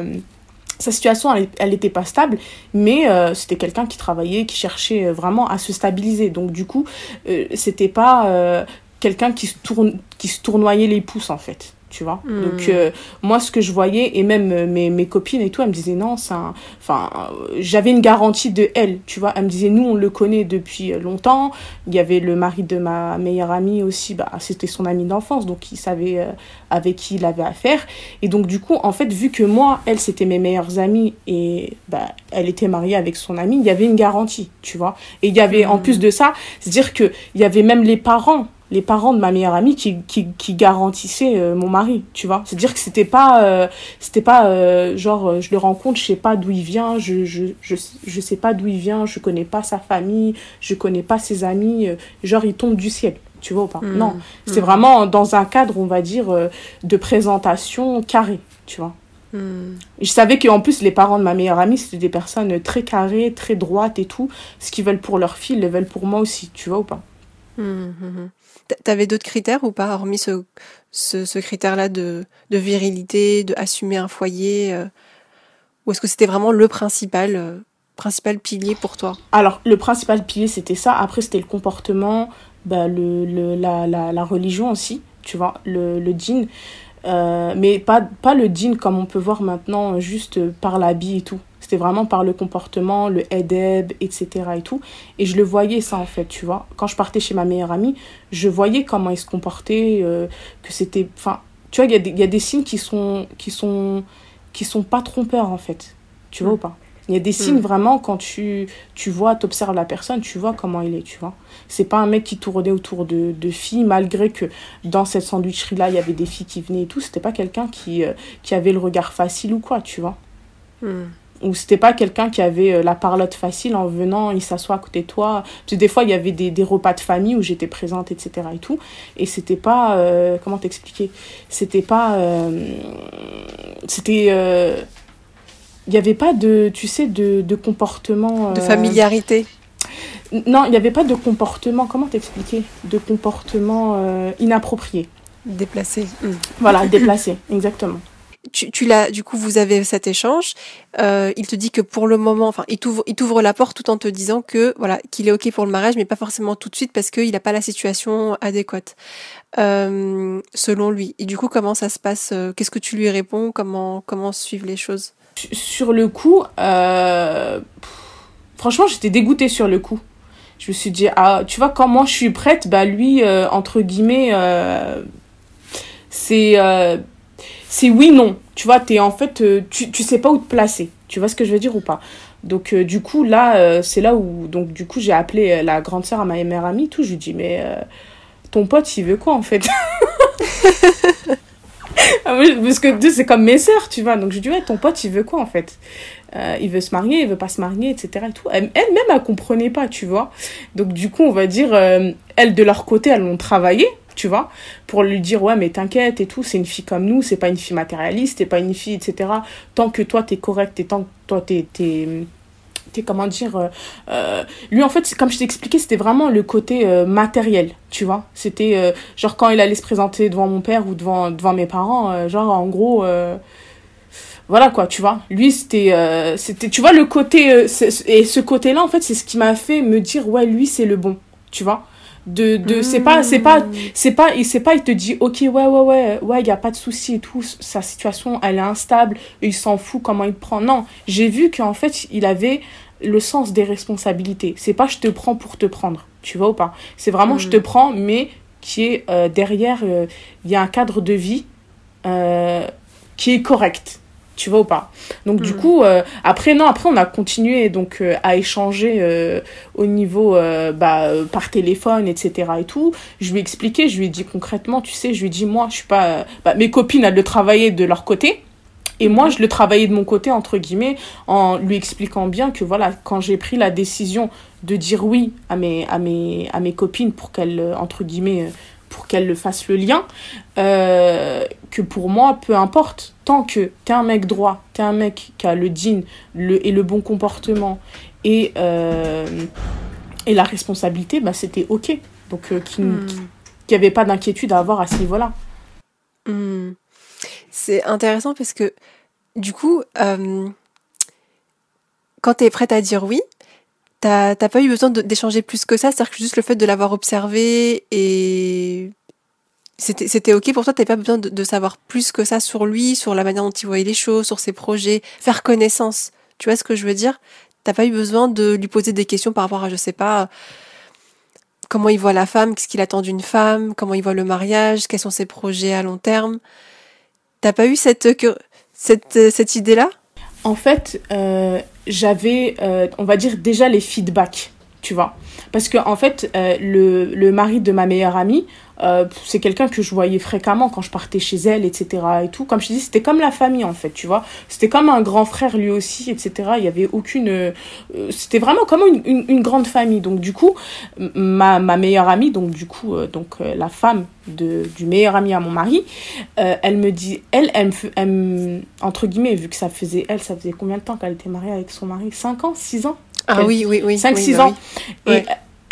sa situation, elle n'était pas stable, mais euh, c'était quelqu'un qui travaillait, qui cherchait euh, vraiment à se stabiliser. Donc du coup, euh, c'était pas quelqu'un qui se tourne, qui se tournoyait les pouces en fait tu vois. Hmm. Donc, euh, moi, ce que je voyais, et même euh, mes, mes copines et tout, elles me disaient non, c'est Enfin, j'avais une garantie de elle, tu vois. Elles me disaient, nous, on le connaît depuis longtemps. Il y avait le mari de ma meilleure amie aussi, bah, c'était son ami d'enfance, donc il savait euh, avec qui il avait affaire. Et donc, du coup, en fait, vu que moi, elle, c'était mes meilleures amies et bah, elle était mariée avec son ami, il y avait une garantie, tu vois. Et il y avait, en hmm. plus de ça, c'est-à-dire qu'il y avait même les parents les parents de ma meilleure amie qui, qui, qui garantissaient euh, mon mari, tu vois. C'est-à-dire que c'était pas, euh, c'était pas euh, genre, je le rencontre, je sais pas d'où il vient, je, je, je, je sais pas d'où il vient, je connais pas sa famille, je connais pas ses amis, genre il tombe du ciel, tu vois ou pas. Hmm. Non, c'est hmm. vraiment dans un cadre, on va dire, de présentation carré, tu vois. Hmm. Je savais qu'en plus, les parents de ma meilleure amie, c'était des personnes très carrées, très droites et tout. Ce qu'ils veulent pour leur fille, ils le veulent pour moi aussi, tu vois ou pas. T'avais d'autres critères ou pas, hormis ce, ce, critère-là de, de, virilité, de un foyer euh, Ou est-ce que c'était vraiment le principal, euh, principal pilier pour toi? Alors, le principal pilier, c'était ça. Après, c'était le comportement, bah, le, le, la, la, religion aussi, tu vois, le, le djinn. Euh, mais pas, pas le djinn comme on peut voir maintenant, juste par l'habit et tout. C'était vraiment par le comportement, le edeb, etc. et tout. Et je le voyais ça en fait, tu vois. Quand je partais chez ma meilleure amie, je voyais comment il se comportait, euh, que c'était... Enfin, tu vois, il y, y, a des signes qui sont, qui sont, qui sont pas trompeurs en fait. Tu vois mm. ou pas? Il y a des signes mm. vraiment quand tu, tu vois, tu observes la personne, tu vois comment il est, tu vois. C'est pas un mec qui tournait autour de, de filles, malgré que dans cette sandwicherie-là, il y avait des filles qui venaient et tout. C'était pas quelqu'un qui, euh, qui avait le regard facile ou quoi, tu vois. Mm ou c'était pas quelqu'un qui avait euh, la parlotte facile en venant, il s'assoit à côté de toi. Parce des fois, il y avait des, des repas de famille où j'étais présente, etc. et tout. Et c'était pas. Euh, comment t'expliquer? C'était pas. Euh, c'était. Il n'y avait pas de, tu sais, de, de comportement. de familiarité Non, il n'y avait pas de comportement. Comment t'expliquer? De comportement inapproprié. Déplacé. Voilà, déplacé, (laughs) exactement tu, l'as, du coup, vous avez cet échange. Euh, il te dit que pour le moment, enfin, il t'ouvre, il la porte tout en te disant que voilà, qu'il est ok pour le mariage, mais pas forcément tout de suite parce qu'il n'a pas la situation adéquate, euh, selon lui. Et du coup, comment ça se passe euh, Qu'est-ce que tu lui réponds Comment comment suivent les choses? Sur le coup, franchement, j'étais dégoûtée sur le coup. Je me suis dit, ah, tu vois, quand moi je suis prête, bah lui, entre guillemets, c'est c'est oui, non. Tu vois, es en fait, tu, tu sais pas où te placer. Tu vois ce que je veux dire ou pas? Donc du coup là c'est là où donc du coup j'ai appelé la grande sœur à ma mère amie tout je lui dis mais ton pote il veut quoi en fait? (laughs) Ah parce que c'est comme mes sœurs, tu vois. Donc je dis, ouais, ton pote, il veut quoi en fait? Euh, Il veut se marier, il veut pas se marier, etc. Et tout. Elle-même, elle, comprenait pas, tu vois. Donc du coup, on va dire, euh, elles, de leur côté, elles l'ont travaillé, tu vois, pour lui dire, ouais, mais t'inquiète et tout, c'est une fille comme nous, c'est pas une fille matérialiste, c'est pas une fille, etc. Tant que toi, t'es correct et tant que toi, t'es comment dire euh, euh, lui en fait comme je t'ai c'était vraiment le côté euh, matériel tu vois. C'était genre quand il allait se présenter devant mon père ou devant devant mes parents genre en gros voilà quoi tu vois. Lui c'était c'était tu vois le côté et ce côté là en fait c'est ce qui m'a fait me dire ouais lui c'est le bon tu vois de de c'est pas c'est pas c'est pas il c'est pas il te dit OK ouais ouais ouais ouais, il y a pas de souci et tout sa situation elle est instable et il s'en fout comment il prend. Non j'ai vu qu'en fait il avait le sens des responsabilités. C'est pas je te prends pour te prendre. Tu vois ou pas? C'est vraiment je te mm. prends mais qui est euh, derrière euh, il y a un cadre de vie euh, qui est correct tu vois ou pas. Donc du mm. coup euh, après non après on a continué donc euh, à échanger euh, au niveau bah par téléphone etc et tout. Je lui ai expliqué je lui ai dit concrètement tu sais je lui ai dit moi je suis pas bah, mes copines elles le travaillaient de leur côté. Et moi, je le travaillais de mon côté, entre guillemets, en lui expliquant bien que voilà, quand j'ai pris la décision de dire oui à mes, à mes, à mes copines pour qu'elles, entre guillemets, pour qu'elle le fasse le lien, euh, que pour moi, peu importe, tant que t'es un mec droit, t'es un mec qui a le digne le, et le bon comportement et, euh, et la responsabilité, bah, c'était ok. Donc, euh, qu'il n'y hmm. avait pas d'inquiétude à avoir à ce niveau-là. Hmm. C'est intéressant parce que, du coup, quand tu es prête à dire oui, T'as pas eu besoin d'échanger plus que ça, c'est-à-dire que juste le fait de l'avoir observé et c'était ok pour toi, t'avais pas besoin de, savoir plus que ça sur lui, sur la manière dont il voyait les choses, sur ses projets, faire connaissance. Tu vois ce que je veux dire? T'as pas eu besoin de lui poser des questions par rapport à, je sais pas, comment il voit la femme, qu'est-ce qu'il attend d'une femme, comment il voit le mariage, quels sont ses projets à long terme. T'as pas eu cette, cette, cette idée-là? En fait, euh, j'avais, euh, on va dire, déjà les feedbacks, tu vois. Parce que, en fait, euh, le, le mari de ma meilleure amie, euh, c'est quelqu'un que je voyais fréquemment quand je partais chez elle, etc. Et tout. Comme je te dis, c'était comme la famille, en fait, tu vois. C'était comme un grand frère, lui aussi, etc. Il y avait aucune... c'était vraiment comme une, une, une, grande famille. Donc, du coup, ma, ma meilleure amie, donc, du coup, donc, la femme de, du meilleur ami à mon mari, elle me dit... Elle, elle, elle, entre guillemets, vu que ça faisait... Elle, ça faisait combien de temps qu'elle était mariée avec son mari? 5 ans? 6 ans? Ah oui, oui, oui. 5-6 bah ans. Et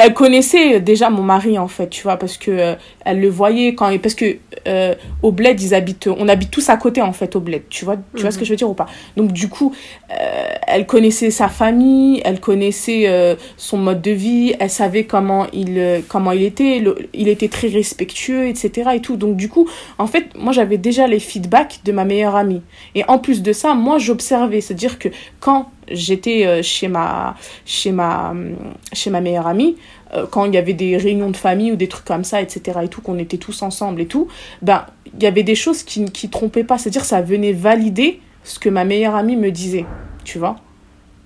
elle connaissait déjà mon mari en fait tu vois parce que euh, elle le voyait quand parce que euh, au bled ils habitent on habite tous à côté en fait au bled tu vois tu vois ce que je veux dire ou pas? Donc du coup euh, elle connaissait sa famille elle connaissait son mode de vie elle savait comment il comment il était il était très respectueux etc et tout. Donc du coup en fait moi j'avais déjà les feedbacks de ma meilleure amie. Et en plus de ça moi j'observais. C'est à dire que quand j'étais euh, chez ma, chez, ma, chez ma meilleure amie, euh, quand il y avait des réunions de famille ou des trucs comme ça, etc., et tout, qu'on était tous ensemble et tout, ben, il y avait des choses qui ne trompaient pas. C'est-à-dire, ça venait valider ce que ma meilleure amie me disait, tu vois.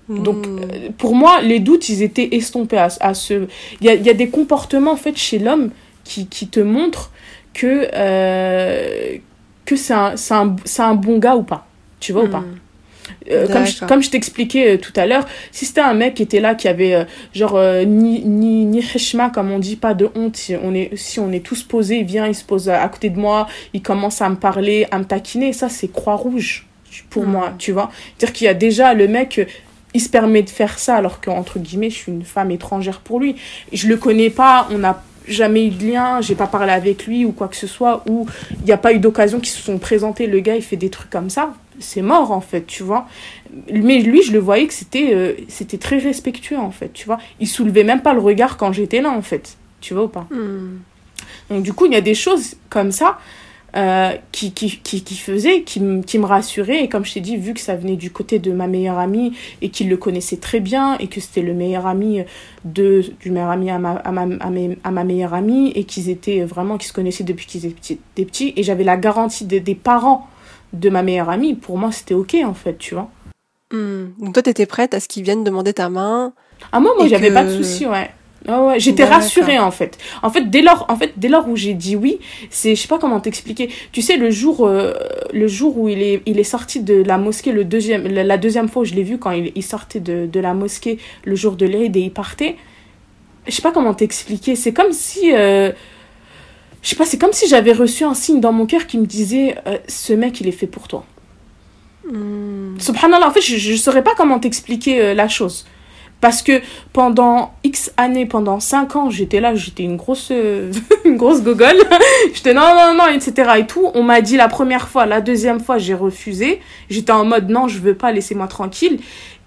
Donc, hmm. euh, pour moi, les doutes, ils étaient estompés à, à ce... Il y a, y a, des comportements, en fait, chez l'homme qui, qui te montrent que, que c'est un, un, un bon gars ou pas. Tu vois ou pas? hmm. Euh, comme je, comme je t'expliquais euh, tout à l'heure, si c'était un mec qui était là, qui avait euh, genre ni, ni, ni heshma, comme on dit, pas de honte, si on est, si on est tous posés, il vient, il se pose à côté de moi, il commence à me parler, à me taquiner, ça c'est croix rouge pour hmm. moi, tu vois. Dire qu'il y a déjà le mec, il se permet de faire ça alors qu'entre guillemets, je suis une femme étrangère pour lui. Je le connais pas, on n'a jamais eu de lien, j'ai pas parlé avec lui ou quoi que ce soit, ou il n'y a pas eu d'occasion qui se sont présentés, le gars il fait des trucs comme ça c'est mort en fait, tu vois. Mais lui, je le voyais que c'était euh, c'était très respectueux en fait, tu vois. Il soulevait même pas le regard quand j'étais là en fait, tu vois ou pas? Hmm. Donc du coup, il y a des choses comme ça. euh, qui, qui, qui, qui faisait, qui, qui me rassurait. Et comme je t'ai dit, vu que ça venait du côté de ma meilleure amie et qu'il le connaissait très bien et que c'était le meilleur ami de, du meilleur ami à ma, à ma, à ma meilleure amie et qu'ils étaient vraiment, qu'ils se connaissaient depuis qu'ils étaient petits. Et j'avais la garantie des parents de ma meilleure amie. Pour moi, c'était OK, en fait, tu vois. Hmm. Donc toi, t'étais prête à ce qu'ils viennent demander ta main Ah moi, moi, j'avais pas de souci, ouais. Oh ouais, j'étais rassurée en fait. En fait, dès lors, en fait, dès lors où j'ai dit oui, c'est, je sais pas comment t'expliquer. Tu sais, le jour, euh, le jour où il est, il est sorti de la mosquée, le deuxième, la, deuxième fois où je l'ai vu quand il, il sortait de, de, la mosquée le jour de l'Aïd et il partait. Je sais pas comment t'expliquer. C'est comme si, euh, je sais pas, c'est comme si j'avais reçu un signe dans mon cœur qui me disait, euh, ce mec, il est fait pour toi. Hmm. Subhanallah, en fait, je ne saurais pas comment t'expliquer euh, la chose. Parce que pendant X années, pendant 5 ans, j'étais là, j'étais une grosse, euh, (laughs) une grosse gogole. (laughs) j'étais non, non, non, etc. et tout. On m'a dit la première fois, la deuxième fois, j'ai refusé. J'étais en mode non, je veux pas, laissez-moi tranquille.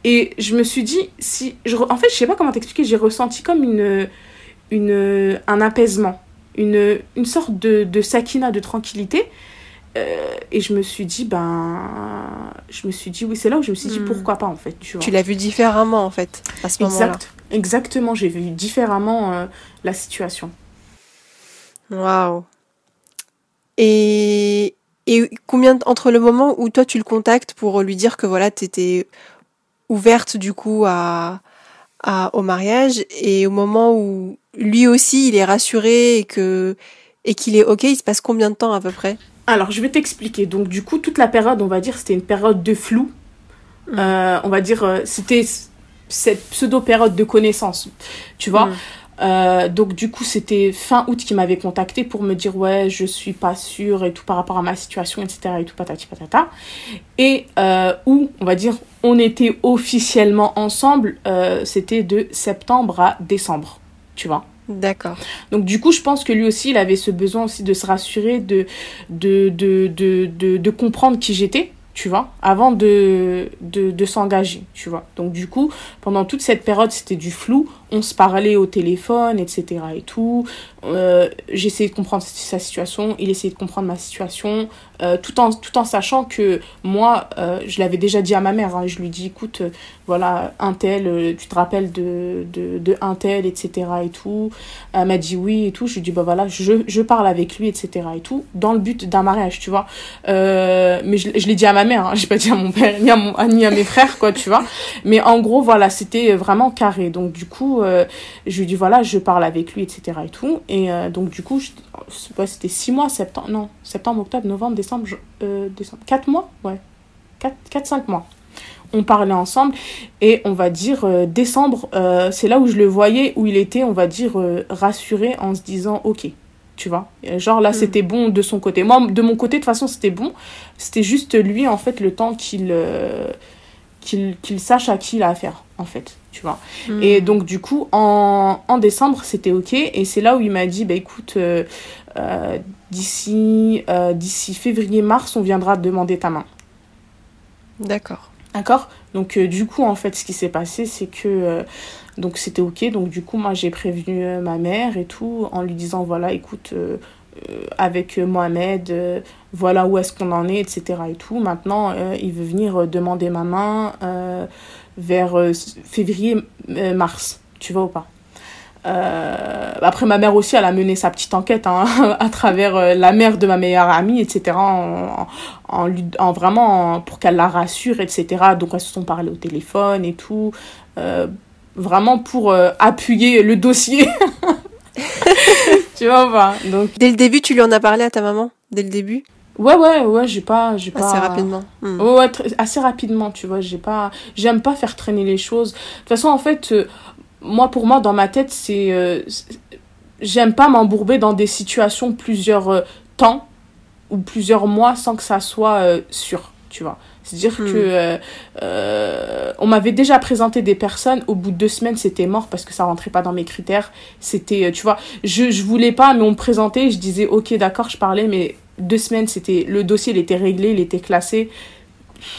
Et je me suis dit, si. Je, en fait, je sais pas comment t'expliquer, j'ai ressenti comme une, une, un apaisement, une, une sorte de, de sakina, de tranquillité. Euh, et je me suis dit, ben. Je me suis dit, oui, c'est là où je me suis dit, hmm. pourquoi pas, en fait. Tu, tu l'as vu différemment, en fait, à ce moment-là. Exactement, j'ai vu différemment euh, la situation. Waouh. Et, et combien, entre le moment où toi tu le contactes pour lui dire que voilà, tu étais ouverte du coup à, à, au mariage et au moment où lui aussi il est rassuré et que et qu'il est ok, il se passe combien de temps à peu près? Alors, je vais t'expliquer. Donc, du coup, toute la période, on va dire, c'était une période de flou. Mm. Euh, on va dire, euh, c'était cette pseudo-période de connaissance. Tu vois mm. euh, donc du coup c'était fin août qui m'avait contacté pour me dire ouais je suis pas sûre et tout par rapport à ma situation etc et tout patati patata et où on va dire on était officiellement ensemble c'était de septembre à décembre tu vois D'accord. Donc du coup, je pense que lui aussi, il avait ce besoin aussi de se rassurer, de, de, de, de, de comprendre qui j'étais tu vois, avant de, de, de s'engager, tu vois. Donc du coup, pendant toute cette période, c'était du flou. On se parlait au téléphone, etc. et tout. Euh, J'essayais de comprendre sa situation, il essayait de comprendre ma situation, euh, tout, en, tout en sachant que moi, euh, je l'avais déjà dit à ma mère. Hein, je lui dis, écoute, voilà, un tel, tu te rappelles de, de, un tel, etc. et tout. Elle m'a dit oui et tout. Je lui dis, bah voilà, je, je parle avec lui, etc. et tout, dans le but d'un mariage, tu vois. mais je, je l'ai dit à ma mère, hein, j'ai pas dit à mon père, ni à, ni à mes frères, quoi, tu vois. Mais en gros, voilà, c'était vraiment carré. Donc du coup, je lui dis, voilà, je parle avec lui, etc. et tout. Et donc du coup, c'était six mois, septembre, non, septembre, octobre, novembre, décembre, décembre, quatre mois, ouais. 4-5 mois on parlait ensemble et on va dire euh, décembre euh, c'est là où je le voyais où il était on va dire euh, rassuré en se disant ok tu vois genre là hmm. c'était bon de son côté moi de mon côté de toute façon c'était bon c'était juste lui en fait le temps qu'il qu'il sache à qui il a affaire en fait tu vois hmm. et donc du coup en, en décembre c'était ok et c'est là où il m'a dit bah écoute d'ici d'ici février mars on viendra demander ta main d'accord D'accord? Donc, euh, du coup, en fait, ce qui s'est passé, c'est que. Euh, donc, c'était OK. Donc, du coup, moi, j'ai prévenu euh, ma mère et tout, en lui disant voilà, écoute, avec Mohamed, voilà où est-ce qu'on en est, etc. Et tout. Maintenant, il veut venir demander ma main vers février-mars. Tu vois ou pas? Euh, après, ma mère aussi, elle a mené sa petite enquête hein, (laughs) à travers euh, la mère de ma meilleure amie, etc. En, en, en vraiment pour qu'elle la rassure, etc. Donc, elles se sont parlé au téléphone et tout. Euh, vraiment pour euh, appuyer le dossier. (laughs) tu vois pas Donc, Dès le début, tu lui en as parlé à ta maman? Dès le début? Ouais, ouais, ouais, j'ai pas, j'ai pas. Assez rapidement. Hmm. Ouais, assez rapidement, tu vois. J'ai pas, j'aime pas faire traîner les choses. De toute façon, en fait, moi, pour moi, dans ma tête, c'est. Euh, j'aime pas m'embourber dans des situations plusieurs euh, temps ou plusieurs mois sans que ça soit euh, sûr, tu vois. C'est-à-dire hmm. que on m'avait déjà présenté des personnes, au bout de deux semaines, c'était mort parce que ça rentrait pas dans mes critères. C'était, tu vois, je, je voulais pas, mais on me présentait, je disais, ok, d'accord, je parlais, mais deux semaines, c'était le dossier, il était réglé, il était classé.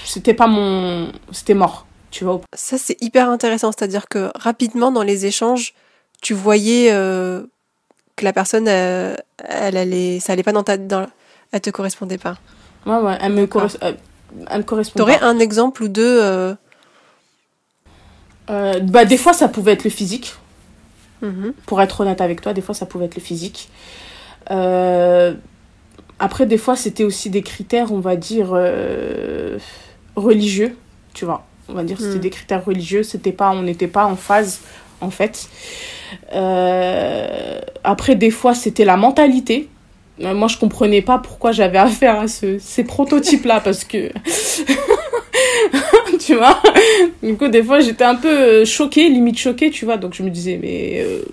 C'était pas mon. C'était mort. Tu vois Ça, c'est hyper intéressant. C'est-à-dire que rapidement, dans les échanges, tu voyais euh, que la personne, euh, elle allait, ça allait pas dans ta, dans, elle te correspondait pas. Ouais, ouais, elle me, correspond elle me correspond. T'aurais un exemple ou deux bah, Des fois, ça pouvait être le physique. Mhm. Pour être honnête avec toi, des fois, ça pouvait être le physique. après, des fois, c'était aussi des critères, on va dire, religieux, tu vois. On va dire c'était mhm. des critères religieux, c'était pas, on n'était pas en phase, en fait. après, des fois, c'était la mentalité euh, moi, je comprenais pas pourquoi j'avais affaire à ce, ces prototypes-là, parce que... (laughs) tu vois Du coup, des fois, j'étais un peu euh, choquée, limite choquée, tu vois. Donc, je me disais, mais... Euh,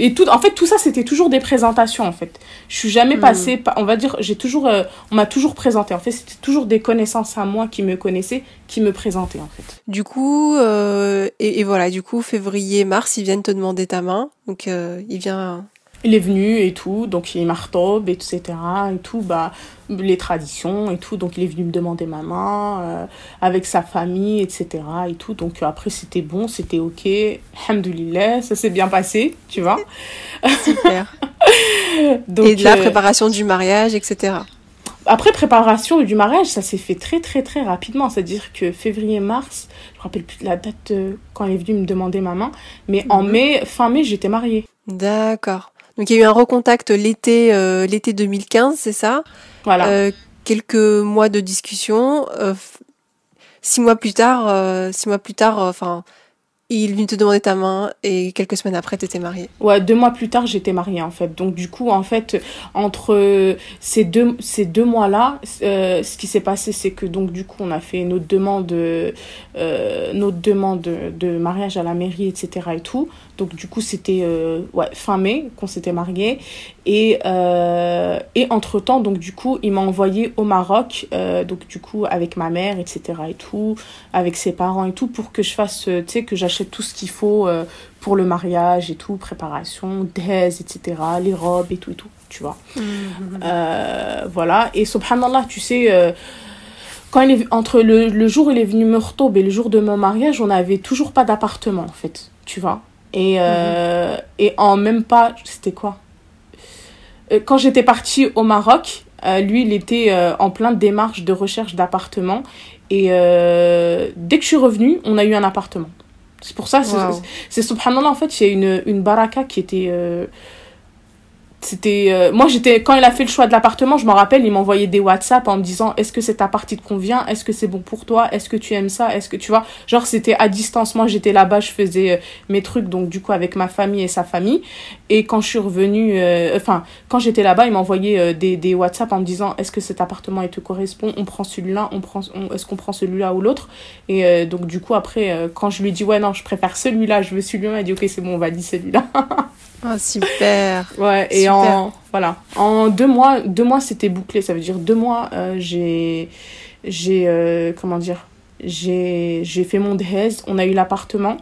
et tout, en fait, tout ça, c'était toujours des présentations, en fait. Je suis jamais hmm. passée, on va dire, j'ai toujours, on m'a toujours présenté. En fait, c'était toujours des connaissances à moi qui me connaissaient, qui me présentaient, en fait. Du coup, et, et, voilà, du coup, février, mars, ils viennent te demander ta main. Donc, il vient il est venu et tout, donc il est martob, etc. et tout, bah, les traditions et tout, donc il est venu me demander ma main, euh, avec sa famille, etc. et tout, donc après c'était bon, c'était ok, hamdoulilah, ça s'est bien passé, tu vois. Super. (laughs) donc, et de la euh, préparation du mariage, etc. Après préparation du mariage, ça s'est fait très très très rapidement, c'est-à-dire que février-mars, je me rappelle plus de la date euh, quand il est venu me demander ma main, mais en mhm. mai, fin mai, j'étais mariée. D'accord. Donc il y a eu un recontact l'été euh, l'été 2015, c'est ça? Voilà. Euh, quelques mois de discussion. Euh, six mois plus tard, six mois plus tard, enfin il vient te demander ta main et quelques semaines après, tu étais mariée. Ouais, deux mois plus tard, j'étais mariée en fait. Donc du coup, en fait, entre ces deux, ces deux mois-là, ce qui s'est passé, c'est que donc du coup, on a fait notre demande, notre demande de, mariage à la mairie, etc. et tout. Donc du coup, c'était euh, ouais, fin mai qu'on s'était mariés. Et, euh, et entre-temps, donc du coup, il m'a envoyé au Maroc, euh, donc du coup, avec ma mère, etc. et tout, avec ses parents et tout, pour que je fasse, tu sais, que j'achète tout ce qu'il faut pour le mariage et tout, préparation, des, etc., les robes et tout et tout, tu vois. Mmh. voilà. Et subhanallah, tu sais quand il est, entre le, le, jour où il est venu me retomber et le jour de mon mariage, on n'avait toujours pas d'appartement, en fait, tu vois. Et, euh, et en même pas, c'était quoi? Euh, Quand j'étais partie au Maroc, euh, lui, il était en plein démarche de recherche d'appartement. Et dès que je suis revenue, on a eu un appartement. C'est pour ça, c'est subhanallah, en fait, il y a une, une baraka qui était c'était euh, moi j'étais quand il a fait le choix de l'appartement je m'en rappelle il m'envoyait des WhatsApp en me disant est-ce que cette partie te convient? Est-ce que c'est bon pour toi? Est-ce que tu aimes ça? Est-ce que tu vois? Genre c'était à distance. Moi j'étais là-bas je faisais euh, mes trucs donc du coup avec ma famille et sa famille. Et quand je suis revenue euh, enfin quand j'étais là-bas il m'envoyait des des WhatsApp en me disant est-ce que cet appartement il te correspond? On prend celui-là on prend est-ce qu'on prend celui-là ou l'autre? Et donc du coup après quand je lui dis ouais non je préfère celui-là je veux celui-là il dit ok c'est bon on va dire celui-là (laughs) Ah, super. (laughs) Ouais, et en, voilà. En deux mois, deux mois, c'était bouclé. Ça veut dire deux mois, euh, j'ai, j'ai, euh, comment dire, j'ai, j'ai fait mon DHES, on a eu l'appartement.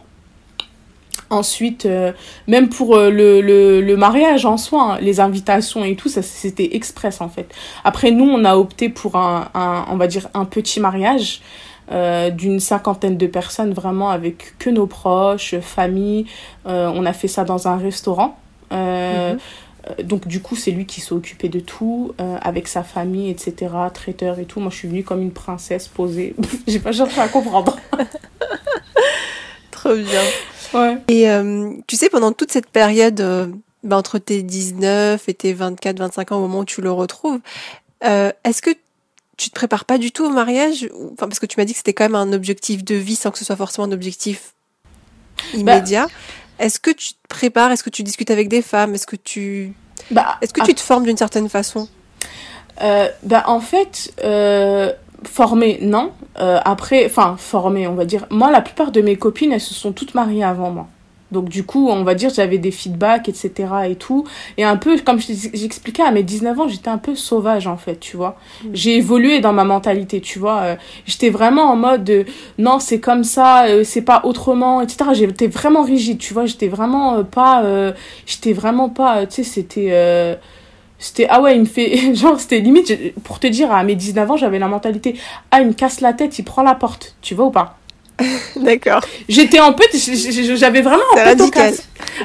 Ensuite, euh, même pour le, le, le, mariage en soi, hein, les invitations et tout, ça c'était express en fait. Après, nous, on a opté pour un, un on va dire, un petit mariage. Euh, d'une cinquantaine de personnes, vraiment avec que nos proches, famille. Euh, on a fait ça dans un restaurant. Euh, mhm. Donc du coup, c'est lui qui s'est occupé de tout, avec sa famille, etc., traiteur et tout. Moi, je suis venue comme une princesse posée. (laughs) J'ai pas cherché à comprendre. (laughs) Trop bien. Ouais. Et tu sais, pendant toute cette période, bah, entre tes 19 et tes 24, 25 ans, au moment où tu le retrouves, est-ce que tu te prépares pas du tout au mariage enfin, Parce que tu m'as dit que c'était quand même un objectif de vie sans que ce soit forcément un objectif immédiat. Bah, est-ce que tu te prépares Est-ce que tu discutes avec des femmes Est-ce que tu, bah, est-ce que tu te formes d'une certaine façon? Euh, bah, En fait, euh, former, non. Euh, après, enfin, former, on va dire. Moi, la plupart de mes copines, elles se sont toutes mariées avant moi. Donc du coup, on va dire, j'avais des feedbacks, etc. et tout. Et un peu, comme j'expliquais, à mes 19 ans, j'étais un peu sauvage, en fait, tu vois. Mm. J'ai évolué dans ma mentalité, tu vois. Euh, j'étais vraiment en mode, non, c'est comme ça, euh, c'est pas autrement, etc. J'étais vraiment rigide, tu vois. J'étais vraiment euh, pas... j'étais vraiment pas... Tu sais, c'était... c'était ah ouais il me fait (laughs) genre c'était limite pour te dire à mes 19 ans j'avais la mentalité ah il me casse la tête il prend la porte tu vois ou pas? (laughs) D'accord. J'étais en fait, j'avais vraiment radical.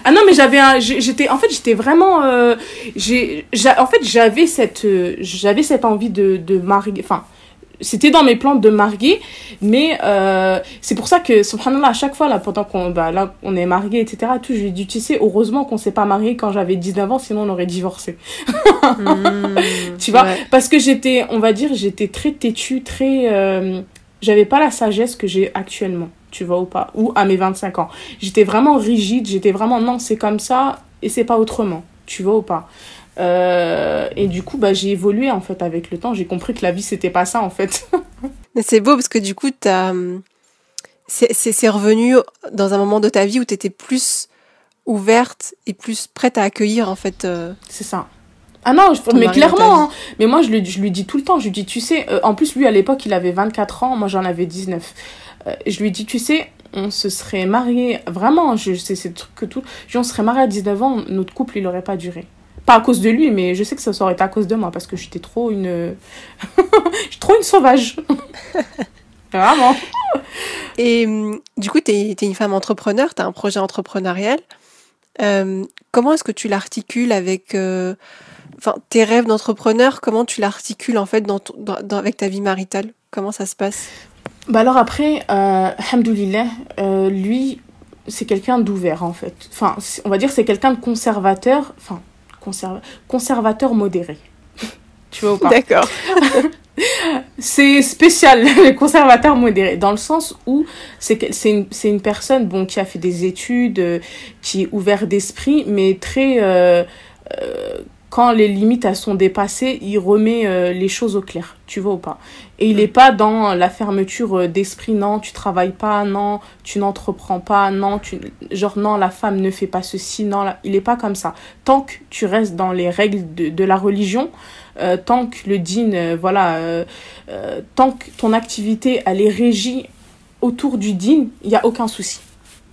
Ah non, mais j'avais un, j'étais, en fait, j'étais vraiment, euh, j'ai, en fait, j'avais cette, euh, j'avais cette envie de, de marier, enfin, c'était dans mes plans de marier, mais euh, c'est pour ça que, subhanallah, à chaque fois, là, pendant qu'on bah, là, on est marié, etc., tout, je lui ai dit, tu sais, heureusement qu'on s'est pas marié quand j'avais 19 ans, sinon on aurait divorcé. Mmh, (laughs) tu vois? Parce que j'étais, on va dire, j'étais très têtue, très... Euh, j'avais pas la sagesse que j'ai actuellement, tu vois ou pas Ou à mes 25 ans. J'étais vraiment rigide, j'étais vraiment, non, c'est comme ça, et c'est pas autrement, tu vois ou pas euh, et du coup, bah, j'ai évolué en fait avec le temps. J'ai compris que la vie, c'était pas ça en fait. (laughs) Mais c'est beau parce que du coup, c'est revenu dans un moment de ta vie où tu étais plus ouverte et plus prête à accueillir en fait. Euh, c'est ça. Ah non, mais clairement. Hein. Mais moi, je lui, je lui dis tout le temps. Je lui dis, tu sais, euh, en plus, lui, à l'époque, il avait 24 ans. Moi, j'en avais 19. je lui dis, tu sais, on se serait marié. Vraiment, je sais, c'est truc que tout. Je on serait marié à 19 ans, notre couple, il n'aurait pas duré. Pas à cause de lui, mais je sais que ça aurait été à cause de moi parce que j'étais trop une. (laughs) trop une sauvage. (laughs) Vraiment. Et hum, du coup, tu es, une femme entrepreneur, tu as un projet entrepreneurial. Euh, comment est-ce que tu l'articules avec euh, enfin, tes rêves d'entrepreneur Comment tu l'articules en fait dans, dans, avec ta vie maritale? Comment ça se passe? Bah alors après, euh, euh, lui, c'est quelqu'un d'ouvert en fait. Enfin, on va dire c'est quelqu'un de conservateur. Enfin, conservateur modéré. (laughs) tu vois ou pas? D'accord. (laughs) c'est spécial, (laughs) les conservateurs modérés, dans le sens où c'est une, une personne bon, qui a fait des études, euh, qui est ouvert d'esprit, mais très... Euh, euh, quand les limites elles sont dépassées, il remet les choses au clair, tu vois ou pas. Et il n'est pas dans la fermeture d'esprit, non, tu travailles pas, non, tu n'entreprends pas, non, tu, genre non, la femme ne fait pas ceci, non, il n'est pas comme ça. Tant que tu restes dans les règles de, de la religion, euh, tant que le din, euh, voilà, euh, tant que ton activité, elle est régie autour du din, il n'y a aucun souci.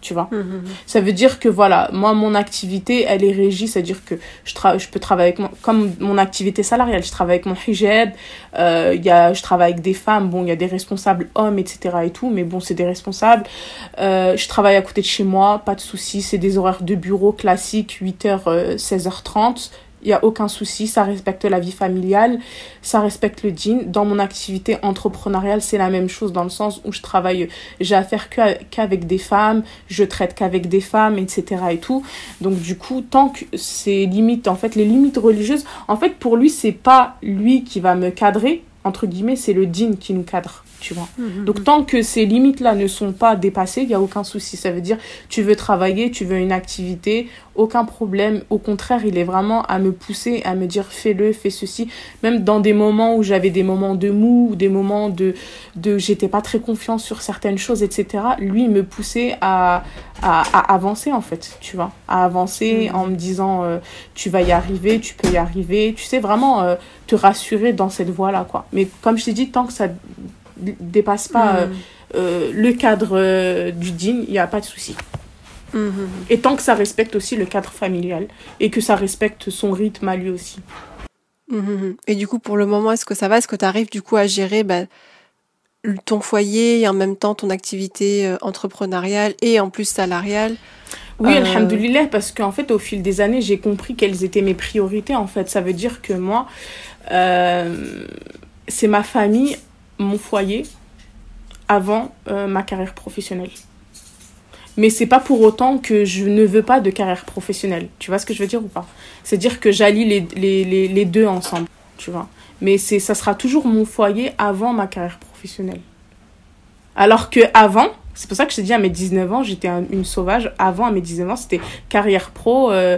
Tu vois mmh, mmh, mmh. Ça veut dire que, voilà, moi, mon activité, elle est régie, c'est-à-dire que je, je peux travailler avec mon, comme mon activité salariale, je travaille avec mon hijab, y a, je travaille avec des femmes, bon, il y a des responsables hommes, etc. et tout, mais bon, c'est des responsables. je travaille à côté de chez moi, pas de souci, c'est des horaires de bureau classiques, 8h, 16h30 il n'y a aucun souci, ça respecte la vie familiale, ça respecte le jean. Dans mon activité entrepreneuriale, c'est la même chose dans le sens où je travaille, j'ai affaire qu'avec des femmes, je traite qu'avec des femmes, etc. et tout. Donc du coup, tant que ces limites, en fait, les limites religieuses, en fait, pour lui, c'est pas lui qui va me cadrer, entre guillemets, c'est le jean qui nous cadre tu vois. Mhm, Donc mhm. tant que ces limites-là ne sont pas dépassées, il n'y a aucun souci. Ça veut dire, tu veux travailler, tu veux une activité, aucun problème. Au contraire, il est vraiment à me pousser, à me dire, fais-le, fais ceci. Même dans des moments où j'avais des moments de mou, ou des moments de, de j'étais pas très confiant sur certaines choses, etc. Lui, il me poussait à, à, avancer, en fait, tu vois. À avancer en me disant, euh, tu vas y arriver, tu peux y arriver. Tu sais, vraiment euh, te rassurer dans cette voie-là, quoi. Mais comme je t'ai dit, tant que ça dépasse pas euh, euh, le cadre euh, du digne, il n'y a pas de souci. Mm-hmm. Et tant que ça respecte aussi le cadre familial et que ça respecte son rythme à lui aussi. Mm-hmm. Et du coup, pour le moment, est-ce que ça va? Est-ce que tu arrives du coup à gérer bah, ton foyer et en même temps ton activité entrepreneuriale et en plus salariale? Oui, euh... alhamdoulilah, parce qu'en fait, au fil des années, j'ai compris quelles étaient mes priorités. En fait, ça veut dire que moi, c'est ma famille mon foyer avant euh, ma carrière professionnelle. Mais c'est pas pour autant que je ne veux pas de carrière professionnelle. Tu vois ce que je veux dire ou pas? C'est-à-dire que j'allie les, les, les, les, deux ensemble, tu vois. Mais c'est ça sera toujours mon foyer avant ma carrière professionnelle. Alors que avant, c'est pour ça que je t'ai dit à mes 19 ans, j'étais une sauvage. Avant, à mes 19 ans, c'était carrière pro. Euh,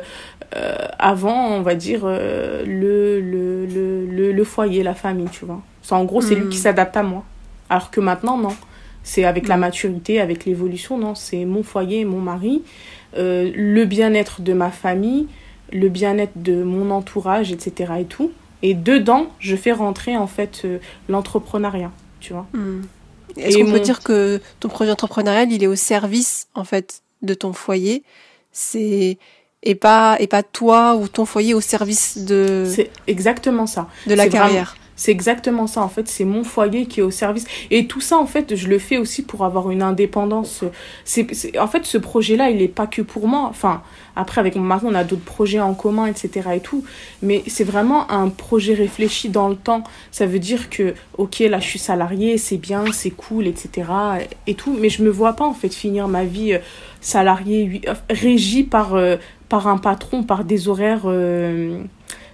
euh, avant, on va dire, le, le, le, le, foyer, la famille, tu vois en gros, c'est lui qui hmm. s'adapte à moi. Alors que maintenant, non. C'est avec la hmm. maturité, avec l'évolution, non. C'est mon foyer, mon mari, euh, le bien-être de ma famille, le bien-être de mon entourage, etc. et tout. Et dedans, je fais rentrer, en fait, euh, l'entrepreneuriat, tu vois. Hmm. Est-ce qu'on peut dire que ton projet entrepreneurial, il est au service, en fait, de ton foyer? C'est et pas et pas toi ou ton foyer au service de c'est exactement ça. de la carrière C'est exactement ça, en fait. C'est mon foyer qui est au service. Et tout ça, en fait, je le fais aussi pour avoir une indépendance. En fait, ce projet-là, il n'est pas que pour moi. Enfin, après, avec mon mari, on a d'autres projets en commun, etc. et tout. Mais c'est vraiment un projet réfléchi dans le temps. Ça veut dire que, ok, là, je suis salariée, c'est bien, c'est cool, etc. et tout. Mais je me vois pas, en fait, finir ma vie euh, salariée, euh, régie par, euh, par un patron, par des horaires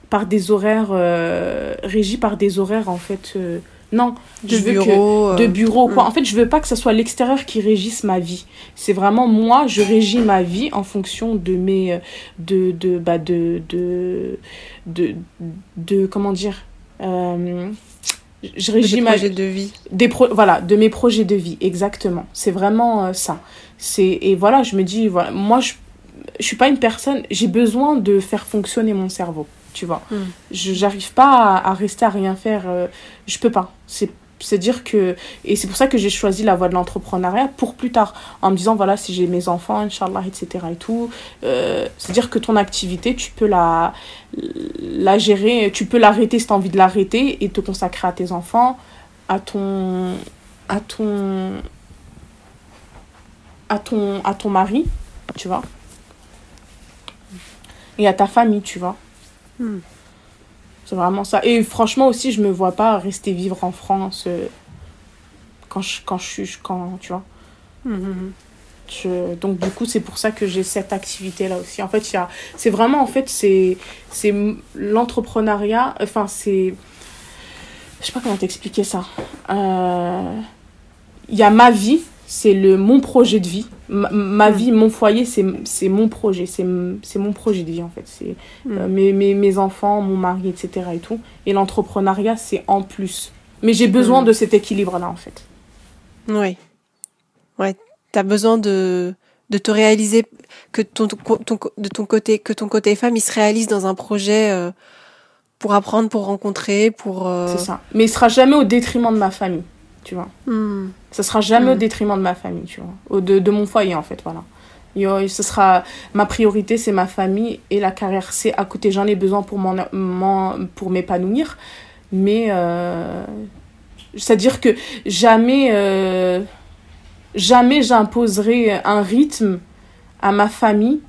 par des horaires euh, régis par des horaires en fait euh, non de je veux bureau, que de bureau quoi. mm. en fait je veux pas que ce soit l'extérieur qui régisse ma vie. C'est vraiment moi je régis ma vie en fonction de mes euh, de de bah de de de, de, comment dire euh, je régis ma projets de vie. Des pro voilà de mes projets de vie exactement. C'est vraiment ça. C'est et voilà je me dis voilà moi je je suis pas une personne j'ai besoin de faire fonctionner mon cerveau tu vois. Mm. Je j'arrive pas à, rester à rien faire. Euh, je peux pas. C'est c'est dire que et c'est pour ça que j'ai choisi la voie de l'entrepreneuriat pour plus tard en me disant voilà si j'ai mes enfants inchallah etc et tout euh, c'est dire que ton activité tu peux la la gérer tu peux l'arrêter si tu as envie de l'arrêter et te consacrer à tes enfants à ton à ton à ton à ton mari tu vois et à ta famille tu vois Hmm. C'est vraiment ça. Et franchement aussi, je me vois pas rester vivre en France euh, quand, je, quand je suis... Quand, tu vois. Hmm, hmm, je, donc du coup, c'est pour ça que j'ai cette activité-là aussi. En fait, il y a... C'est vraiment, en fait, c'est l'entrepreneuriat. Enfin, c'est... Je sais pas comment t'expliquer ça. Euh, il y a ma vie c'est le mon projet de vie. Ma, hmm. vie mon foyer c'est mon projet. C'est mon projet de vie en fait. C'est hmm. euh, mes, mes, mes, enfants mon mari etc et tout. Et l'entrepreneuriat c'est en plus. Mais j'ai besoin hmm. de cet équilibre là en fait. Oui ouais t'as besoin de de te réaliser que ton, ton, de ton côté que ton côté femme il se réalise dans un projet euh, pour apprendre pour rencontrer pour euh, c'est ça. Mais il sera jamais au détriment de ma famille tu vois. Hmm. Ça sera jamais au hmm. détriment de ma famille, tu vois. De, de mon foyer, en fait, voilà. Yo, ce sera ma priorité c'est ma famille et la carrière c'est à côté j'en ai besoin pour mon, pour m'épanouir mais euh, c'est à dire que jamais euh, jamais j'imposerai un rythme à ma famille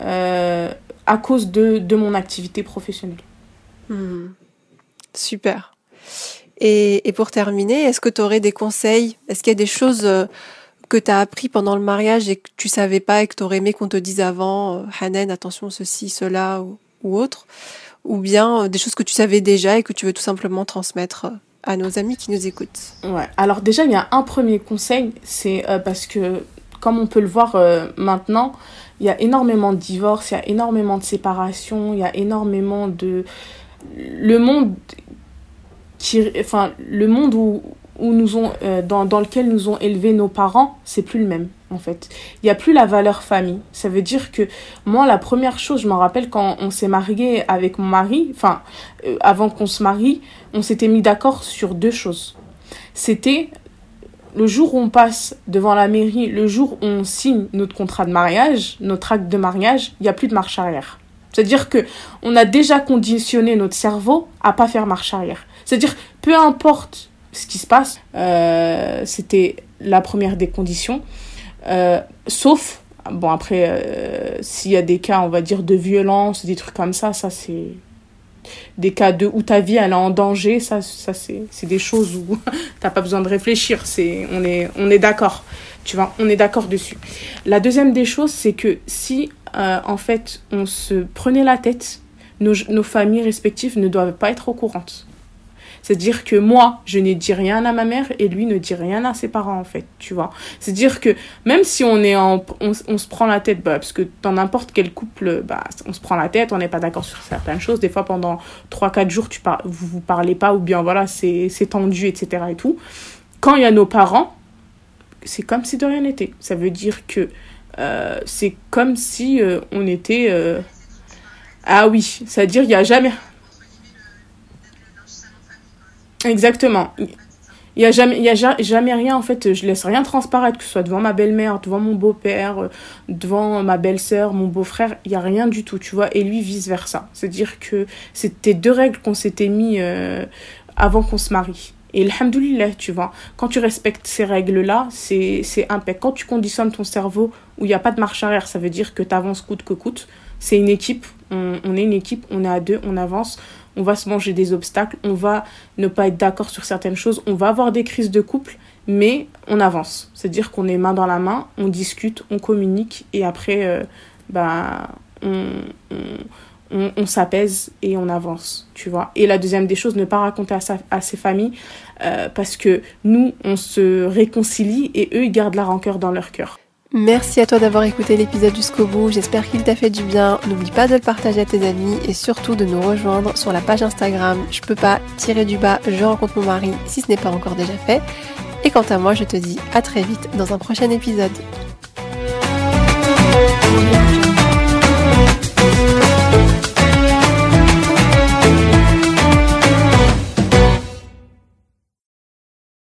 euh, à cause de, de mon activité professionnelle hmm. super et, pour terminer, est-ce que tu aurais des conseils? Est-ce qu'il y a des choses euh, que tu as appris pendant le mariage et que tu savais pas et que tu aurais aimé qu'on te dise avant, euh, Hanen, attention, ceci, cela ou, ou autre? Ou bien euh, des choses que tu savais déjà et que tu veux tout simplement transmettre à nos amis qui nous écoutent? Ouais, alors déjà, il y a un premier conseil, c'est parce que, comme on peut le voir maintenant, il y a énormément de divorces, il y a énormément de séparations, il y a énormément de... Le monde enfin, le monde où, où nous ont, euh, dans, dans lequel nous ont élevé nos parents, c'est plus le même, en fait. Il n'y a plus la valeur famille. Ça veut dire que moi, la première chose, je me rappelle quand on s'est marié avec mon mari, enfin, euh, avant qu'on se marie, on s'était mis d'accord sur deux choses. C'était le jour où on passe devant la mairie, le jour où on signe notre contrat de mariage, notre acte de mariage, il n'y a plus de marche arrière. C'est-à-dire que on a déjà conditionné notre cerveau à pas faire marche arrière. C'est-à-dire, peu importe ce qui se passe, euh, c'était la première des conditions, euh, sauf, bon après, euh, s'il y a des cas, on va dire, de violence, des trucs comme ça, ça c'est des cas de où ta vie elle est en danger, ça, ça c'est, des choses où (laughs) t'as pas besoin de réfléchir, c'est, on est, on est d'accord, tu vois, on est d'accord dessus. La deuxième des choses, c'est que si, en fait, on se prenait la tête, nos familles respectives ne doivent pas être au courant. C'est-à-dire que moi, je n'ai dit rien à ma mère et lui ne dit rien à ses parents, en fait, tu vois. C'est-à-dire que même si on est en, on, se prend la tête, bah, parce que dans n'importe quel couple, bah, on se prend la tête, on n'est pas d'accord sur certaines choses. Des fois, pendant 3-4 jours, tu par, vous vous parlez pas ou bien voilà, c'est tendu, etc. et tout. Quand il y a nos parents, c'est comme si de rien n'était. Ça veut dire que euh, c'est comme si euh, on était... Euh, ah oui, c'est-à-dire il n'y a jamais... Exactement. Il y a jamais y a jamais rien en fait, je laisse rien transparaître que ce soit devant ma belle-mère, devant mon beau-père, euh, devant ma belle-sœur, mon beau-frère, il y a rien du tout, tu vois, et lui vice versa. C'est-à-dire que c'était deux règles qu'on s'était mis euh, avant qu'on se marie. Et alhamdoulilah, tu vois, quand tu respectes ces règles-là, c'est impeccable. Quand tu conditionnes ton cerveau où il n'y a pas de marche arrière, ça veut dire que tu avances coûte que coûte. C'est une équipe, on, on, est une équipe, on est à deux, on avance, on va se manger des obstacles, on va ne pas être d'accord sur certaines choses, on va avoir des crises de couple, mais on avance. C'est-à-dire qu'on est main dans la main, on discute, on communique et après, euh, bah, on, on, s'apaise et on avance, tu vois. Et la deuxième des choses, ne pas raconter à, sa, à ses familles euh, parce que nous, on se réconcilie et eux, ils gardent la rancœur dans leur cœur. Merci à toi d'avoir écouté l'épisode jusqu'au bout, j'espère qu'il t'a fait du bien. N'oublie pas de le partager à tes amis et surtout de nous rejoindre sur la page Instagram Je peux pas tirer du bas, je rencontre mon mari si ce n'est pas encore déjà fait. Et quant à moi, je te dis à très vite dans un prochain épisode.